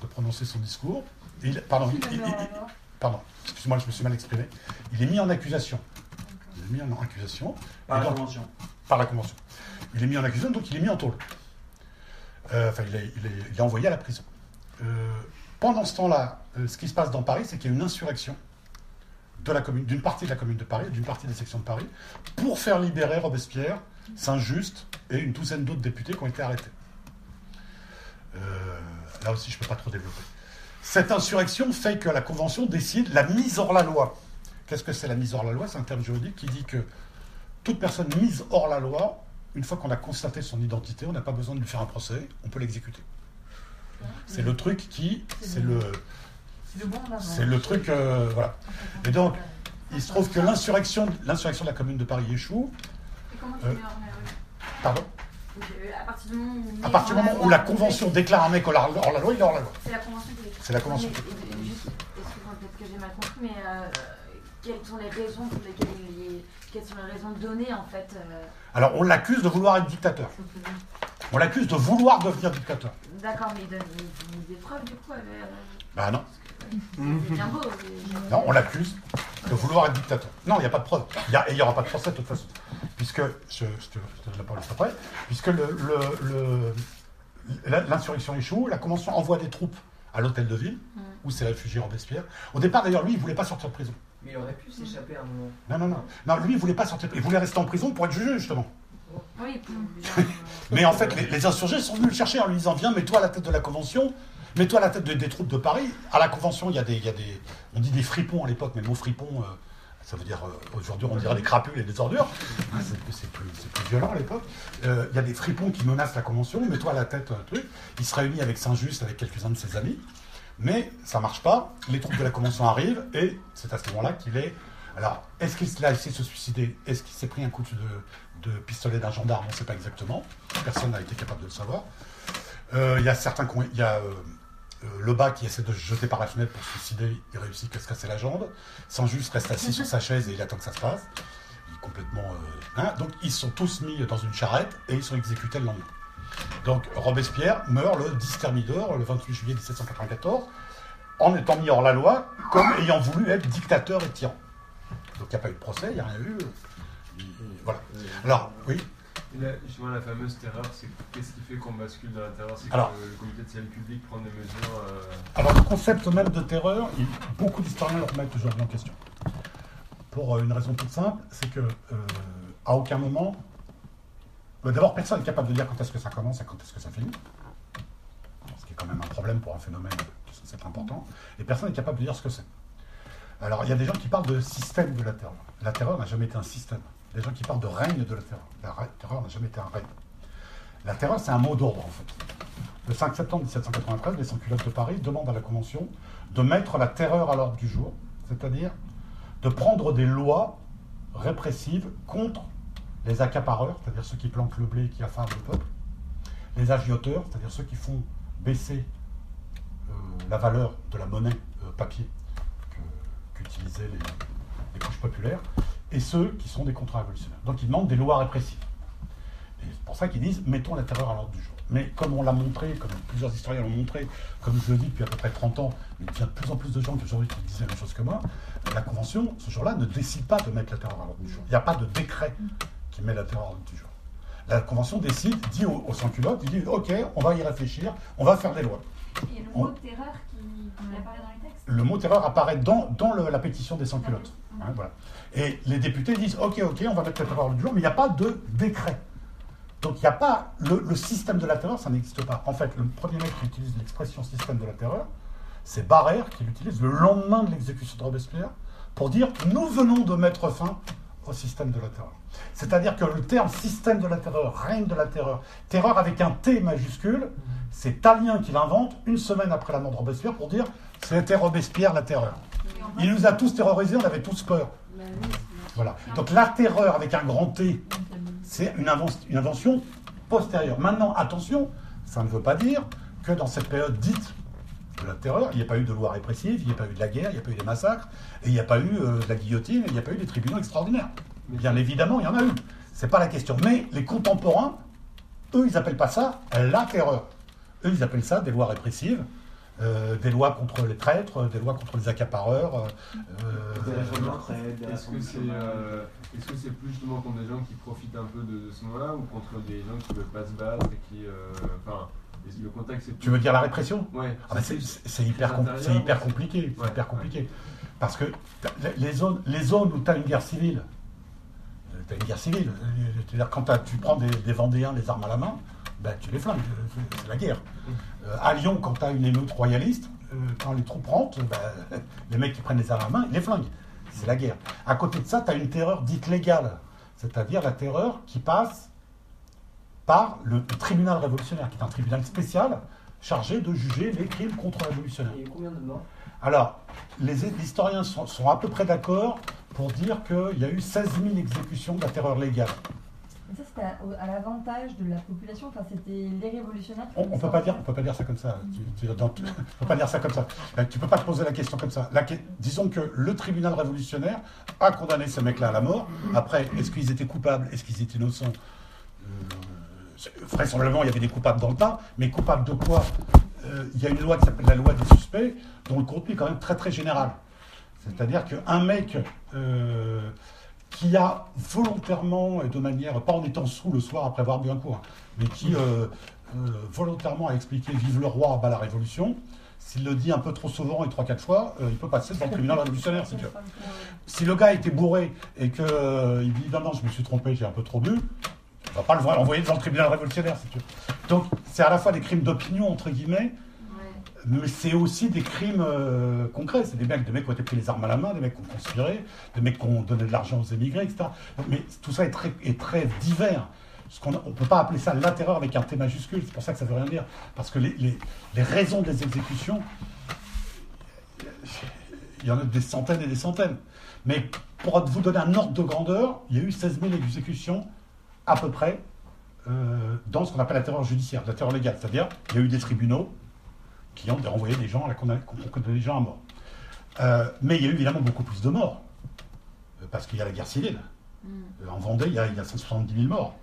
de prononcer son discours. Il, pardon, il, il, pardon, excuse-moi, je me suis mal exprimé. Il est mis en accusation. Il est mis en accusation. Par la donc, Convention. Par la Convention. Il est mis en accusation, donc il est mis en tôle. Euh, enfin, il est, il, est, il est, envoyé à la prison. Euh, pendant ce temps-là, euh, ce qui se passe dans Paris, c'est qu'il y a une insurrection d'une partie de la commune de Paris, d'une partie des sections de Paris, pour faire libérer Robespierre, Saint-Just et une douzaine d'autres députés qui ont été arrêtés. Euh, là aussi, je ne peux pas trop développer. Cette insurrection fait que la Convention décide la mise hors la loi. Qu'est-ce que c'est la mise hors la loi? C'est un terme juridique qui dit que toute personne mise hors la loi, une fois qu'on a constaté son identité, on n'a pas besoin de lui faire un procès, on peut l'exécuter. C'est le truc qui. C'est le. C'est le truc. Euh, voilà. Et donc, il se trouve que l'insurrection de la commune de Paris échoue. Et comment tu euh, mets hors la loi Pardon à partir du moment où, à partir du moment où la Convention déclare un mec hors la, hors la loi, il est hors la loi. C'est la Convention qui C'est la Convention. Mais, juste, excuse-moi, peut-être que j'ai mal compris, mais euh, quelles sont les raisons pour lesquelles il est, quelles sont les raisons données en fait euh... Alors, on l'accuse de vouloir être dictateur. On l'accuse de vouloir devenir dictateur. D'accord, mais il donne, il donne des preuves du coup. Euh... Bah non. C'est bien beau. Non, on l'accuse de vouloir être dictateur. Non, il n'y a pas de preuve. Il et il n'y aura pas de procès de toute façon. Puisque, je, je, te, je te donne la parole après, puisque l'insurrection échoue, la Convention envoie des troupes à l'hôtel de ville, mm. où s'est réfugié Robespierre. Au départ, d'ailleurs, lui, il ne voulait pas sortir de prison. Mais il aurait pu s'échapper à un moment. Non, non, non. Non, lui, il ne voulait pas sortir. Il voulait rester en prison pour être jugé, justement. Oui, (laughs) Mais en fait, les, les, insurgés sont venus le chercher en lui disant Viens, mets-toi à la tête de la Convention, mets-toi à la tête de, des troupes de Paris. À la Convention, il y a des. Il y a des on dit des fripons à l'époque, mais le mot fripon. Euh, ça veut dire, euh, aujourd'hui, on dirait des crapules et des ordures. C'est plus, plus, violent à l'époque. Il euh, y a des fripons qui menacent la Convention. Mets-toi à la tête un truc. Il se réunit avec Saint-Just, avec quelques-uns de ses amis. Mais ça marche pas. Les troupes de la Convention arrivent et c'est à ce moment-là qu'il est. Alors, est-ce qu'il a essayé de se suicider? Est-ce qu'il s'est pris un coup de, pistolet d'un gendarme? On ne sait pas exactement. Personne n'a été capable de le savoir. Il euh, y a certains ont. Y a, euh, le bas qui essaie de se jeter par la fenêtre pour se suicider, il réussit que se casser la jambe. Sans juste reste assis sur sa chaise et il attend que ça se passe. Il est complètement. Euh, hein donc ils sont tous mis dans une charrette et ils sont exécutés le lendemain. Donc Robespierre meurt le 10 Thermidor, le 28 juillet 1794, en étant mis hors la loi, comme ayant voulu être dictateur et tyran. Donc il n'y a pas eu de procès, il n'y a rien eu. Voilà. Alors, oui. Là, justement, la fameuse terreur, c'est qu'est-ce qui fait qu'on bascule dans la terreur? C'est que alors, le, comité de salut public prend des mesures. Euh... Alors, le concept même de terreur, il, beaucoup d'historiens le remettent aujourd'hui en question. Pour euh, une raison toute simple, c'est que euh, à aucun moment, d'abord, personne n'est capable de dire quand est-ce que ça commence et quand est-ce que ça finit. Ce qui est quand même un problème pour un phénomène c'est important, et personne n'est capable de dire ce que c'est. Alors, il y a des gens qui parlent de système de la terreur. La terreur n'a jamais été un système. Des gens qui parlent de règne de la terreur. La terreur n'a jamais été un règne. La terreur, c'est un mot d'ordre, en fait. Le 5 septembre 1793, les sans-culottes de Paris demandent à la Convention de mettre la terreur à l'ordre du jour, c'est-à-dire de prendre des lois répressives contre les accapareurs, c'est-à-dire ceux qui plantent le blé et qui affament le peuple, les agioteurs, c'est-à-dire ceux qui font baisser euh, la valeur de la monnaie euh, papier qu'utilisaient les, couches populaires, et ceux qui sont des contre-révolutionnaires. Donc ils demandent des lois répressives. Et c'est pour ça qu'ils disent mettons la terreur à l'ordre du jour. Mais comme on l'a montré, comme plusieurs historiens l'ont montré, comme je le dis depuis à peu près 30 ans, il y a de plus en plus de gens qui aujourd'hui qui disaient la même chose que moi, la Convention, ce jour-là, ne décide pas de mettre la terreur à l'ordre du jour. Il n'y a pas de décret qui met la terreur à l'ordre du jour. La Convention décide, dit aux, sans-culottes, il dit OK, on va y réfléchir, on va faire des lois. A le mot terreur qui apparaît dans les textes. Le mot terreur apparaît dans, dans le, la pétition des sans-culottes. Hein, voilà. Et les députés disent OK, OK, on va mettre la terreur du jour, mais il n'y a pas de décret. Donc il n'y a pas. Le, système de la terreur, ça n'existe pas. En fait, le premier mec qui utilise l'expression système de la terreur, c'est Barrère qui l'utilise le lendemain de l'exécution de Robespierre pour dire nous venons de mettre fin au système de la terreur. C'est-à-dire que le terme système de la terreur, règne de la terreur, terreur avec un T majuscule, c'est Talien qui l'invente une semaine après la mort de Robespierre pour dire c'était Robespierre la terreur. Il nous a tous terrorisés, on avait tous peur. Voilà. Donc la terreur avec un grand T, c'est une, invention postérieure. Maintenant, attention, ça ne veut pas dire que dans cette période dite de la terreur, il n'y a pas eu de loi répressive, il n'y a pas eu de la guerre, il n'y a pas eu des massacres, et il n'y a pas eu euh, de la guillotine, et il n'y a pas eu des tribunaux extraordinaires. Bien évidemment, il y en a eu. C'est pas la question. Mais les contemporains, eux, ils n'appellent pas ça la terreur. Eux, ils appellent ça des lois répressives. Euh, des lois contre les traîtres, des lois contre les accapareurs. Euh, Est-ce que c'est est-ce que c'est plus justement contre des gens qui profitent un peu de, ce moment-là ou contre des gens qui ne veulent pas se battre et qui. Enfin, le Tu veux dire la répression? Ouais. Ah bah c'est hyper, compliqué. C'est hyper compliqué. Parce que les zones, les zones où tu as une guerre civile, tu as une guerre civile. C'est-à-dire quand tu prends des, des Vendéens les armes à la main, ben, tu les flingues, c'est la guerre. Euh, à Lyon, quand tu as une émeute royaliste, euh, quand les troupes rentrent, ben, (laughs) les mecs qui prennent les armes à la main, ils les flinguent. C'est la guerre. À côté de ça, tu as une terreur dite légale, c'est-à-dire la terreur qui passe par le tribunal révolutionnaire, qui est un tribunal spécial chargé de juger les crimes contre-révolutionnaires. Il y a combien de morts? Alors, les historiens sont, sont à peu près d'accord pour dire qu'il y a eu 16 000 exécutions de la terreur légale ça, c'était à, l'avantage de la population. Enfin, c'était les révolutionnaires. On, ne peut pas dire, on peut pas dire ça comme ça. Tu, ne (laughs) peut pas dire ça comme ça. Euh, tu peux pas te poser la question comme ça. disons que le tribunal révolutionnaire a condamné ces mecs-là à la mort. Après, est-ce qu'ils étaient coupables? Est-ce qu'ils étaient innocents? Euh, Vraisemblablement, il y avait des coupables dans le tas, mais coupables de quoi? Euh, Il y a une loi qui s'appelle la loi des suspects, dont le contenu est quand même très très général. C'est-à-dire qu'un mec qui a volontairement et de manière, pas en étant sous le soir après avoir bu un coup, hein, mais qui euh, euh, volontairement a expliqué Vive le roi, bas la révolution, s'il le dit un peu trop souvent et trois, quatre fois, euh, il peut passer devant le tribunal révolutionnaire, si le gars était bourré et qu'il il dit non, non, je me suis trompé, j'ai un peu trop bu, on va pas le envoyer devant le tribunal révolutionnaire, si tu veux. Donc, c'est à la fois des crimes d'opinion, entre guillemets, mais c'est aussi des crimes euh, concrets. C'est des mecs, des mecs qui ont été pris les armes à la main, des mecs qui ont conspiré, des mecs qui ont donné de l'argent aux émigrés, etc. mais tout ça est très, est très divers. On ne peut pas appeler ça la terreur avec un T majuscule, c'est pour ça que ça ne veut rien dire. Parce que les, les, les, raisons des exécutions, il y en a des centaines et des centaines. Mais pour vous donner un ordre de grandeur, il y a eu 16 000 exécutions à peu près euh, dans ce qu'on appelle la terreur judiciaire, la terreur légale. C'est-à-dire, il y a eu des tribunaux, qui ont renvoyé des gens à la condamné des gens à mort. Euh, mais il y a eu évidemment beaucoup plus de morts, euh, parce qu'il y a la guerre civile. Mm. En Vendée, il y, a, il y, a, 170 000 morts.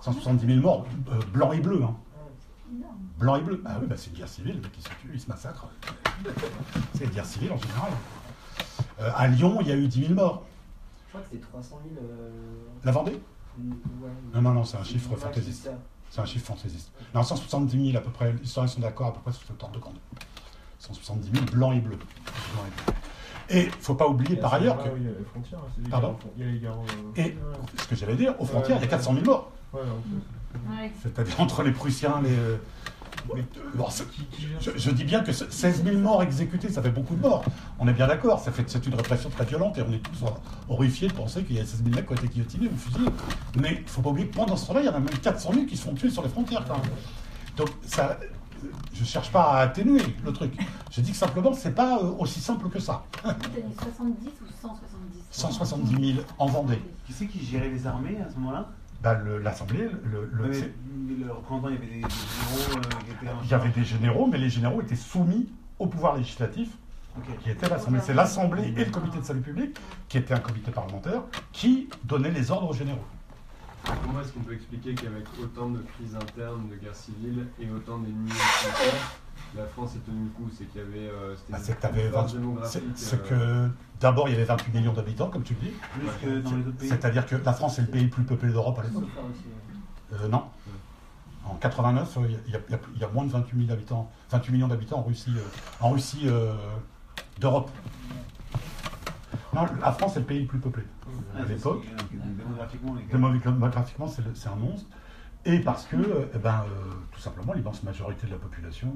170 000 morts, blancs et bleus. Hein. Blancs et bleus. Ah oui, bah c'est une guerre civile, qui se tuent, ils se massacrent. (laughs) c'est une guerre civile en général. à Lyon, il y a eu 10 000 morts. Je crois que c'était 300 000. La Vendée? Non, non, non, c'est un chiffre fantaisiste. C'est un chiffre fantaisiste. Non, 170 000 à peu près, les historiens sont d'accord à peu près sur cette ordre de grandeur. 170 000 blancs et bleus. et il ne faut pas oublier par ailleurs que. il y a les frontières, Pardon Il y a les gares. Et ce que j'allais dire, aux frontières, il y a 400 000 morts. C'est-à-dire entre les Prussiens, les, je, dis bien que 16 000 morts exécutés, ça fait beaucoup de morts. On est bien d'accord, ça fait, c'est une répression très violente et on est tous horrifiés de penser qu'il y a 16 000 mecs qui ont été guillotinés ou fusillés. Mais il ne faut pas oublier que pendant ce temps-là, il y en a même 400 000 qui se font tuer sur les frontières Donc ça, je ne cherche pas à atténuer le truc. Je dis que simplement, c'est pas euh, aussi simple que ça. Tu as dit 70 ou 170 170 000 en Vendée. Qui c'est qui gérait les armées à ce moment-là? Bah, l'Assemblée, le, le, le, représentant, il y avait des, généraux euh, qui étaient Il y avait des généraux, mais les généraux étaient soumis au pouvoir législatif, qui était l'Assemblée. C'est l'Assemblée et le Comité de salut public, qui était un comité parlementaire, qui donnaient les ordres aux généraux. Comment est-ce qu'on peut expliquer qu'avec autant de crises internes, de guerres civiles et autant d'ennemis la France est tenue le coup C'est qu'il y avait. Euh, ah, c'est que, c'est euh, que d'abord il y avait 28 millions d'habitants, comme tu le dis. Plus que dans les autres pays. C'est-à-dire que la France est le pays le plus peuplé d'Europe à l'époque. Euh, non. En 89, il y, a moins de 28, 000 habitants, 28 millions d'habitants en Russie, en Russie d'Europe. la France est le pays le plus peuplé à l'époque. Démographiquement, c'est un monstre. Et parce que, eh ben, tout simplement, l'immense majorité de la population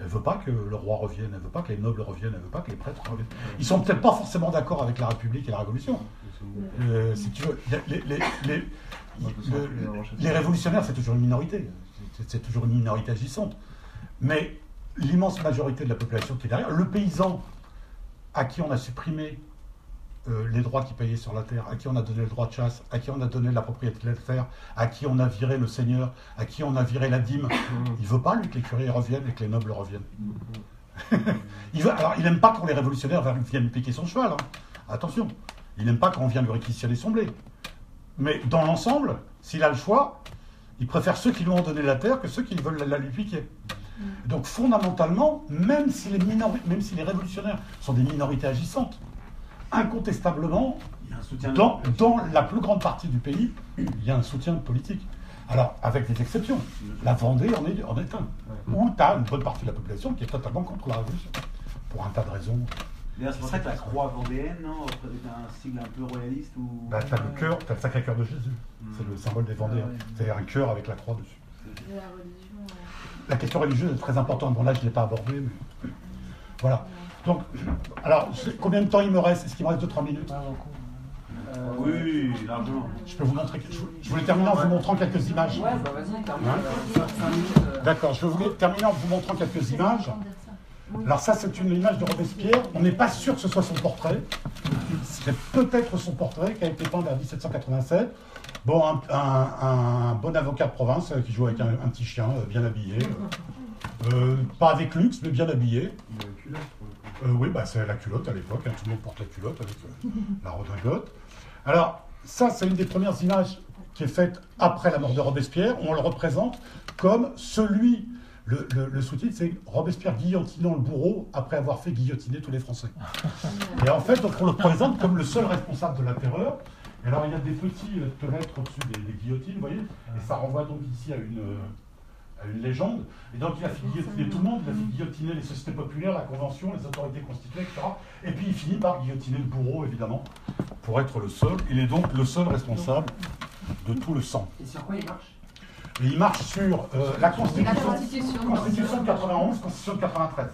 elle veut pas que le roi revienne, elle veut pas que les nobles reviennent, elle veut pas que les prêtres reviennent. Ils sont peut-être pas forcément d'accord avec la République et la Révolution. Euh, si tu veux, les, révolutionnaires, c'est toujours une minorité. C'est toujours une minorité agissante. Mais l'immense majorité de la population qui est derrière, le paysan à qui on a supprimé euh, les droits qu'il payait sur la terre, à qui on a donné le droit de chasse, à qui on a donné la propriété de la terre, à qui on a viré le seigneur, à qui on a viré la dîme. Il veut pas, lui, que les curés reviennent et que les nobles reviennent. (laughs) il veut, alors, il n'aime pas quand les révolutionnaires viennent piquer son cheval. Hein. Attention. Il n'aime pas quand on vient lui réquisitionner son blé. Mais dans l'ensemble, s'il a le choix, il préfère ceux qui lui ont donné la terre que ceux qui veulent la, lui piquer. Donc fondamentalement, même si, les même si les révolutionnaires sont des minorités agissantes, incontestablement, dans, dans, la plus grande partie du pays, il y a un soutien politique. Alors, avec des exceptions. La Vendée en est, en est un. Où tu as une bonne partie de la population qui est totalement contre la révolution. Pour un tas de raisons. C'est pour ça que la croix vendéenne, non, un sigle un peu royaliste ou... Bah, tu as le cœur, tu as le sacré cœur de Jésus. Hmm. C'est le symbole des Vendéens. C'est-à-dire un cœur avec la croix dessus. La, la question religieuse est très importante. Bon, là, je ne l'ai pas abordé, mais. Voilà. Donc, alors, combien de temps il me reste? Est-ce qu'il me reste 2-3 minutes? Euh, Oui, largement. Je peux vous montrer. Je voulais terminer en vous montrant quelques images. Ouais, bah vas-y, termine. Euh. D'accord, je voulais terminer en vous montrant quelques images. Alors ça, c'est une image de Robespierre. On n'est pas sûr que ce soit son portrait. C'est peut-être son portrait qui a été peint vers 1787. Bon, un, bon avocat de province euh, qui joue avec un, petit chien bien habillé. pas avec luxe, mais bien habillé. Euh, oui, bah, c'est la culotte à l'époque. Hein, tout le monde porte la culotte avec euh, la redingote. Alors, ça, c'est une des premières images qui est faite après la mort de Robespierre. On le représente comme celui. Le, sous-titre, c'est Robespierre guillotinant le bourreau après avoir fait guillotiner tous les Français. Et en fait, on le présente comme le seul responsable de la terreur. Et alors, il y a des petits fenêtres au-dessus des, guillotines, vous voyez, et ça renvoie donc ici à une, une légende. Et donc il a fait guillotiner tout le monde, il a fait guillotiner les sociétés populaires, la Convention, les autorités constituées, etc. Et puis il finit par guillotiner le bourreau, évidemment, pour être le seul. Il est donc le seul responsable de tout le sang. Et sur quoi il marche? Et il marche sur euh, la Constitution, Constitution de 91, Constitution de 93.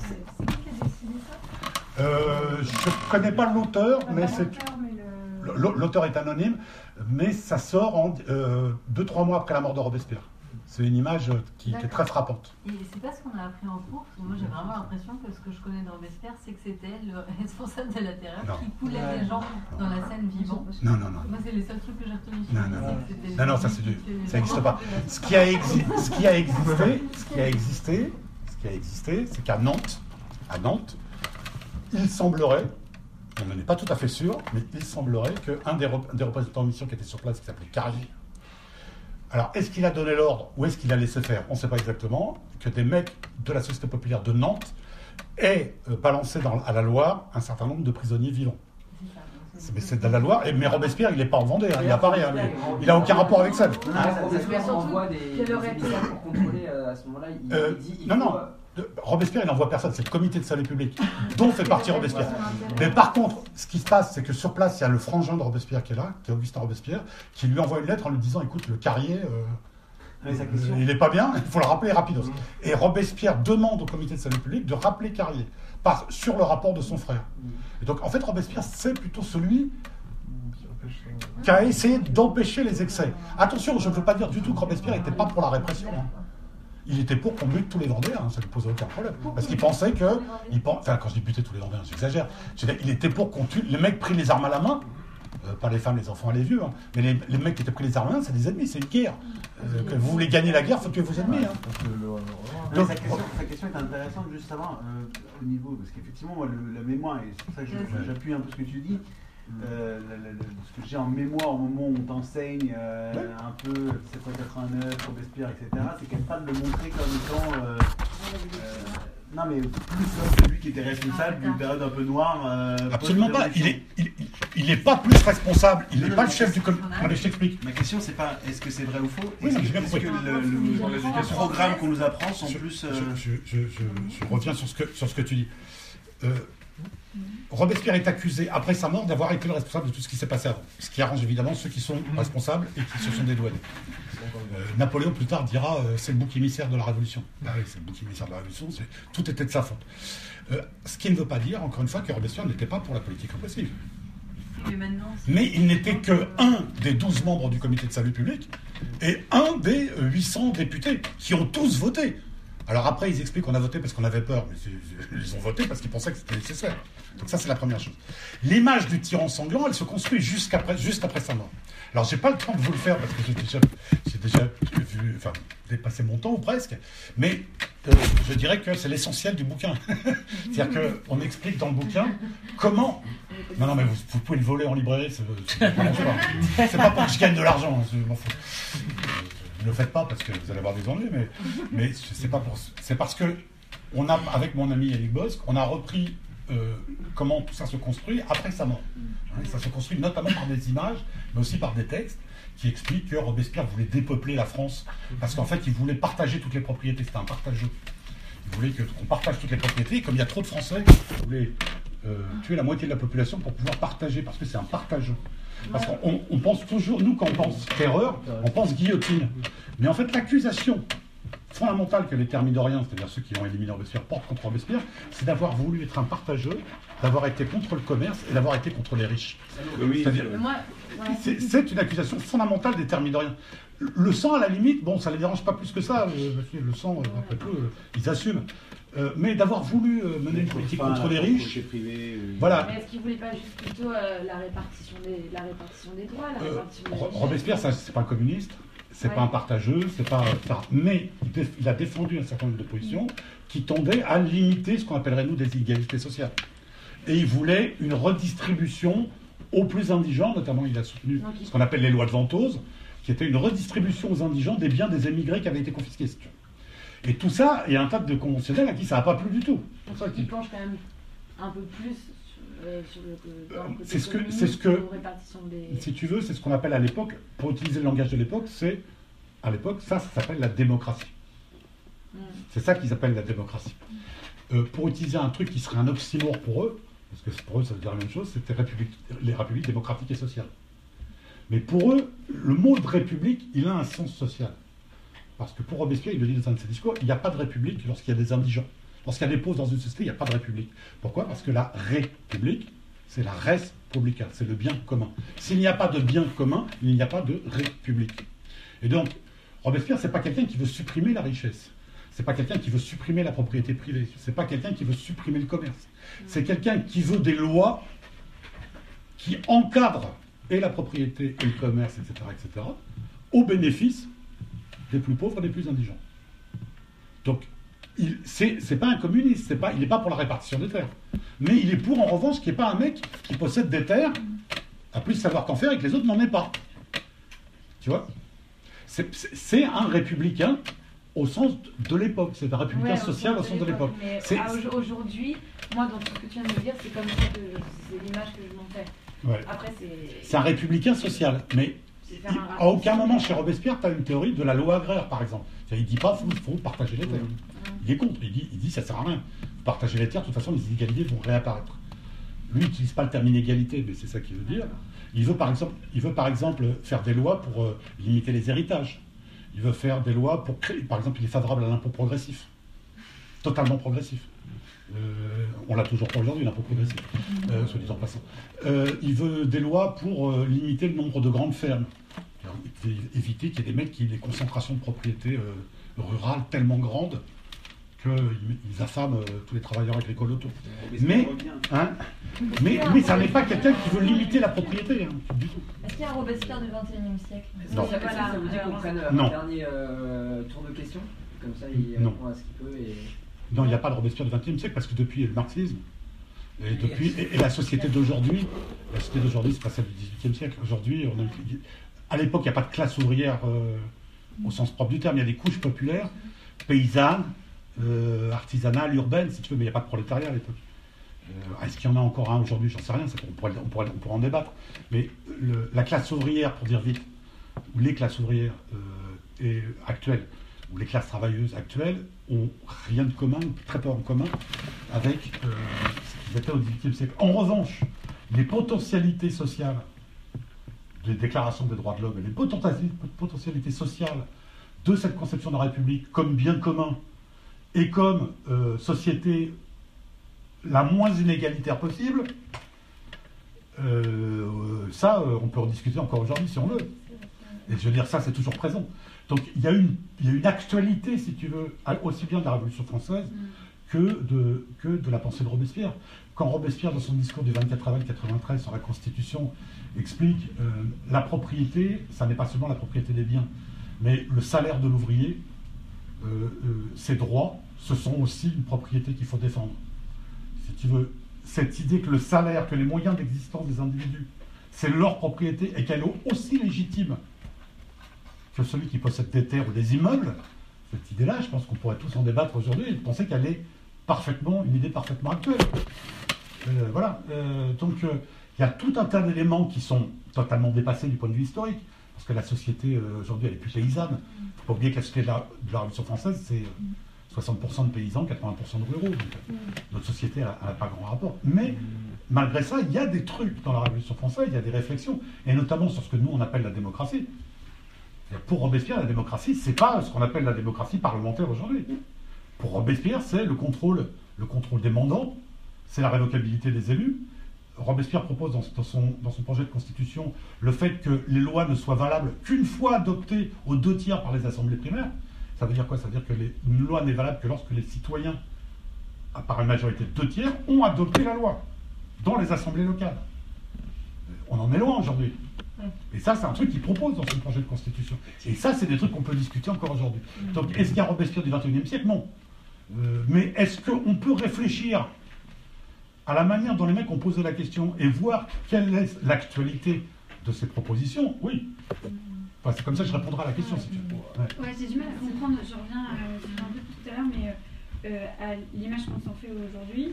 C'est qui qui a dessiné ça? Euh, Je ne connais pas l'auteur, mais c'est. L'auteur est anonyme, mais ça sort en 2-3 euh, mois après la mort de Robespierre. C'est une image qui, est très frappante. Et c'est pas ce qu'on a appris en cours, moi j'ai vraiment l'impression que ce que je connais dans Robespierre, c'est que c'était le (laughs) responsable de la terreur qui coulait les gens dans la scène vivant. Non, non, non. Moi c'est les seuls trucs que j'ai retenus. Non, non, non. Non, non, ça c'est du... ça n'existe pas. Ce qui a, ce qui a (laughs) existé, ce qui a existé, ce qui a existé, c'est qu'à Nantes, à Nantes, il semblerait, on n'en est pas tout à fait sûr, mais il semblerait qu'un des, des représentants de mission qui était sur place, qui s'appelait Carly, alors, est-ce qu'il a donné l'ordre ou est-ce qu'il a laissé faire? On ne sait pas exactement. Que des mecs de la Société populaire de Nantes aient euh, balancé dans, à la Loire un certain nombre de prisonniers vivants. Mais c'est de la Loire. Et, mais Robespierre, il n'est pas en Vendée, hein, il n'a pas rien. Il n'a aucun rapport avec ça. Robespierre envoie des, des pour contrôler euh, à ce moment-là. Il, euh, dit, non, non. Robespierre, il n'envoie personne, c'est le comité de salut public, dont fait partie Robespierre. Mais par contre, ce qui se passe, c'est que sur place, il y a le frangin de Robespierre qui est là, qui est Augustin Robespierre, qui lui envoie une lettre en lui disant Écoute, le carrier, euh, il n'est pas bien, il faut le rappeler rapidos. Mm. Et Robespierre demande au comité de salut public de rappeler Carrier par, sur le rapport de son frère. Mm. Et donc en fait Robespierre c'est plutôt celui qui a essayé d'empêcher les excès. Attention, je ne veux pas dire du tout que Robespierre n'était pas pour la répression. Hein. Il était pour qu'on bute tous les Vendéens, hein, ça ne posait aucun problème. Parce qu'il pensait que. Il, enfin, quand je dis buter tous les Vendéens, j'exagère. Il était pour qu'on tue. Les mecs pris les armes à la main, euh, pas les femmes, les enfants et les vieux, hein. mais les, mecs qui étaient pris les armes à la main, c'est des ennemis, c'est une guerre. Euh, que vous voulez gagner la guerre, il faut tuer vos ennemis. Hein. sa, question, est intéressante juste avant, euh, au niveau, parce qu'effectivement, la mémoire, et c'est pour ça que j'appuie un peu ce que tu dis, euh, ce que j'ai en mémoire au moment où on t'enseigne euh, un peu 1789, Robespierre, etc., c'est qu'elle pas de le montrer comme étant. Euh, non, mais plus celui qui était responsable d'une période un peu noire. Absolument pas. Il est, il, n'est pas plus responsable. Il n'est pas le chef du comité. je t'explique. Ma question, c'est pas est-ce que c'est vrai ou faux? Oui, Est-ce que, le, programme qu'on nous apprend sont plus. Je, je, reviens sur ce que, sur ce que tu dis. Robespierre est accusé, après sa mort, d'avoir été le responsable de tout ce qui s'est passé avant. Ce qui arrange évidemment ceux qui sont responsables et qui se sont dédouanés. Euh, Napoléon, plus tard, dira euh, c'est le bouc émissaire de la Révolution. Bah oui, c'est le bouc émissaire de la Révolution, tout était de sa faute. Euh, ce qui ne veut pas dire, encore une fois, que Robespierre n'était pas pour la politique répressive. Mais il n'était que un des douze membres du comité de salut public et un des 800 députés qui ont tous voté. Alors après, ils expliquent qu'on a voté parce qu'on avait peur, mais ils ont voté parce qu'ils pensaient que c'était nécessaire. Donc ça, c'est la première chose. L'image du tyran sanglant, elle se construit juste après, sa mort. Alors, j'ai pas le temps de vous le faire parce que j'ai déjà, déjà vu, enfin, dépassé mon temps ou presque, mais euh, je dirais que c'est l'essentiel du bouquin. (laughs) C'est-à-dire qu'on explique dans le bouquin comment. Non, non, mais vous, pouvez le voler en librairie, c'est pas. pour que je gagne de l'argent, hein, je m'en fous. Ne le faites pas parce que vous allez avoir des ennuis, mais, c'est pas pour. C'est parce que on a, avec mon ami Yannick Bosque, on a repris euh, comment tout ça se construit après sa mort. Hein, ça se construit notamment par des images, mais aussi par des textes qui expliquent que Robespierre voulait dépeupler la France, parce qu'en fait, il voulait partager toutes les propriétés. C'était un partageux. Il voulait qu'on partage toutes les propriétés, comme il y a trop de Français, il voulait euh, tuer la moitié de la population pour pouvoir partager, parce que c'est un partageux. Parce qu'on pense toujours, nous, quand on pense terreur, on pense guillotine. Mais en fait, l'accusation fondamentale que les thermidoriens, c'est-à-dire ceux qui ont éliminé Robespierre, portent contre Robespierre, c'est d'avoir voulu être un partageux, d'avoir été contre le commerce et d'avoir été contre les riches. c'est une accusation fondamentale des thermidoriens. Le sang, à la limite, bon, ça ne les dérange pas plus que ça. Euh, le sang, euh, après tout, euh, ils assument. Mais d'avoir voulu mener une politique contre les riches. voilà. Mais est-ce qu'ils ne voulaient pas juste plutôt la, répartition des, la répartition des droits Robespierre, c'est pas un communiste c'est pas un partageux, c'est pas. Mais il a défendu un certain nombre de positions qui tendaient à limiter ce qu'on appellerait nous des inégalités sociales. Et il voulait une redistribution aux plus indigents, notamment il a soutenu ce qu'on appelle les lois de Ventose, qui était une redistribution aux indigents des biens des émigrés qui avaient été confisqués. Et tout ça, il y a un tas de conventionnels à qui ça n'a pas plu du tout. Il penche quand même un peu plus euh, c'est ce que, c'est ce que, si tu veux, c'est ce qu'on appelle à l'époque, pour utiliser le langage de l'époque, c'est, à l'époque, ça, ça s'appelle la démocratie. Hmm. C'est ça qu'ils appellent la démocratie. Euh, pour utiliser un truc qui serait un oxymore pour eux, parce que pour eux ça veut dire la même chose, c'était les républiques démocratiques et sociales. Mais pour eux, le mot de république, il a un sens social. Parce que pour Robespierre, il le dit dans un de ses discours, il n'y a pas de république lorsqu'il y a des indigents. Lorsqu'il y a des pauvres dans une société, il n'y a pas de république. Pourquoi? Parce que la république, c'est la res publica, c'est le bien commun. S'il n'y a pas de bien commun, il n'y a pas de république. Et donc, Robespierre, c'est pas quelqu'un qui veut supprimer la richesse. C'est pas quelqu'un qui veut supprimer la propriété privée. C'est pas quelqu'un qui veut supprimer le commerce. C'est quelqu'un qui veut des lois qui encadrent et la propriété et le commerce, etc., etc., au bénéfice des plus pauvres et des plus indigents. Donc, c'est pas un communiste, pas, il n'est pas pour la répartition des terres. Mais il est pour, en revanche, qu'il n'y ait pas un mec qui possède des terres, a plus savoir qu'en faire et que les autres n'en aient pas. Tu vois? C'est un républicain au sens de l'époque. C'est un républicain social au sens de l'époque. Aujourd'hui, moi, dans ce que tu viens de me dire, c'est comme ça que c'est l'image que je m'en fais. C'est un républicain social. Mais à aucun moment chez Robespierre, tu as une théorie de la loi agraire, par exemple. Il ne dit pas qu'il faut, partager les terres. Il est contre. Il dit, il dit ça sert à rien. Partager les terres, de toute façon, les inégalités vont réapparaître. Lui, il n'utilise pas le terme inégalité, mais c'est ça qu'il veut dire. Il veut, par exemple, il veut par exemple faire des lois pour euh, limiter les héritages. il veut faire des lois pour créer. Par exemple, il est favorable à l'impôt progressif. Totalement progressif. Euh, on l'a toujours pas aujourd'hui, l'impôt progressif, euh, soit dit en passant. Euh, il veut des lois pour limiter le nombre de grandes fermes. Éviter qu'il y ait des mecs qui aient des concentrations de propriétés rurales tellement grandes qu'ils affament tous les travailleurs agricoles autour. Mais, hein, mais, mais ça n'est pas quelqu'un qui veut limiter la propriété, hein, du tout. Est-ce qu'il y a un Robespierre du XXIe siècle? Non. Ça, vous dit qu'on prenne un dernier tour de questions Comme ça, il répond à ce qu'il peut. Et... Non, il n'y a pas de Robespierre du XXe siècle parce que depuis le marxisme, et, depuis, et, la société d'aujourd'hui, la société d'aujourd'hui, c'est pas celle du XVIIIe siècle. Aujourd'hui, à l'époque, il n'y a pas de classe ouvrière euh, au sens propre du terme. Il y a des couches populaires, paysannes, euh, artisanales, urbaines, si tu veux, mais il n'y a pas de prolétariat à l'époque. Euh, est-ce qu'il y en a encore un aujourd'hui? J'en sais rien, on pourrait, on, pourrait, en débattre. Mais la classe ouvrière, pour dire vite, ou les classes ouvrières actuelles, ou les classes travailleuses actuelles, ont rien de commun, très peu en commun, avec euh, ce qu'ils étaient au XVIIIe siècle. En revanche, les potentialités sociales des déclarations des droits de l'homme, les potentialités sociales de cette conception de la République comme bien commun et comme euh, société la moins inégalitaire possible, euh, ça, on peut en discuter encore aujourd'hui si on veut. Et je veux dire, ça, c'est toujours présent. Donc il y, a une, une actualité, si tu veux, aussi bien de la Révolution française mm. que, de, que de la pensée de Robespierre. Quand Robespierre, dans son discours du 24 avril 93 sur la Constitution, explique euh, la propriété, ça n'est pas seulement la propriété des biens, mais le salaire de l'ouvrier, euh, euh, ses droits, ce sont aussi une propriété qu'il faut défendre. Si tu veux, cette idée que le salaire, que les moyens d'existence des individus, c'est leur propriété et qu'elle est aussi légitime que celui qui possède des terres ou des immeubles, cette idée-là, je pense qu'on pourrait tous en débattre aujourd'hui et penser qu'elle est parfaitement, une idée parfaitement actuelle. Euh, voilà. Euh, donc, euh, il y a tout un tas d'éléments qui sont totalement dépassés du point de vue historique, parce que la société, aujourd'hui, elle est plus paysanne. Il ne faut pas oublier que la société de la, Révolution française, c'est 60% de paysans, 80% de ruraux. Donc, notre société n'a pas grand rapport. Mais, malgré ça, il y a des trucs dans la Révolution française, il y a des réflexions, et notamment sur ce que nous, on appelle la démocratie. Pour Robespierre, la démocratie, c'est pas ce qu'on appelle la démocratie parlementaire aujourd'hui. Pour Robespierre, c'est le contrôle, le contrôle des mandants, c'est la révocabilité des élus. Robespierre propose dans, son, projet de constitution le fait que les lois ne soient valables qu'une fois adoptées aux deux tiers par les assemblées primaires. Ça veut dire quoi? Ça veut dire que les, une loi n'est valable que lorsque les citoyens, par une majorité de deux tiers, ont adopté la loi dans les assemblées locales. On en est loin aujourd'hui. Et ça, c'est un truc qu'il propose dans son projet de constitution. Et ça, c'est des trucs qu'on peut discuter encore aujourd'hui. Donc, est-ce qu'il y a Robespierre du XXIe siècle? Non. Euh, mais est-ce qu'on peut réfléchir à la manière dont les mecs ont posé la question et voir quelle est l'actualité de ces propositions? Oui. Enfin, c'est comme ça que je répondrai à la question, si tu veux. Ouais, j'ai du mal à comprendre, je reviens euh, un peu tout à l'heure, mais euh, à l'image qu'on s'en fait aujourd'hui.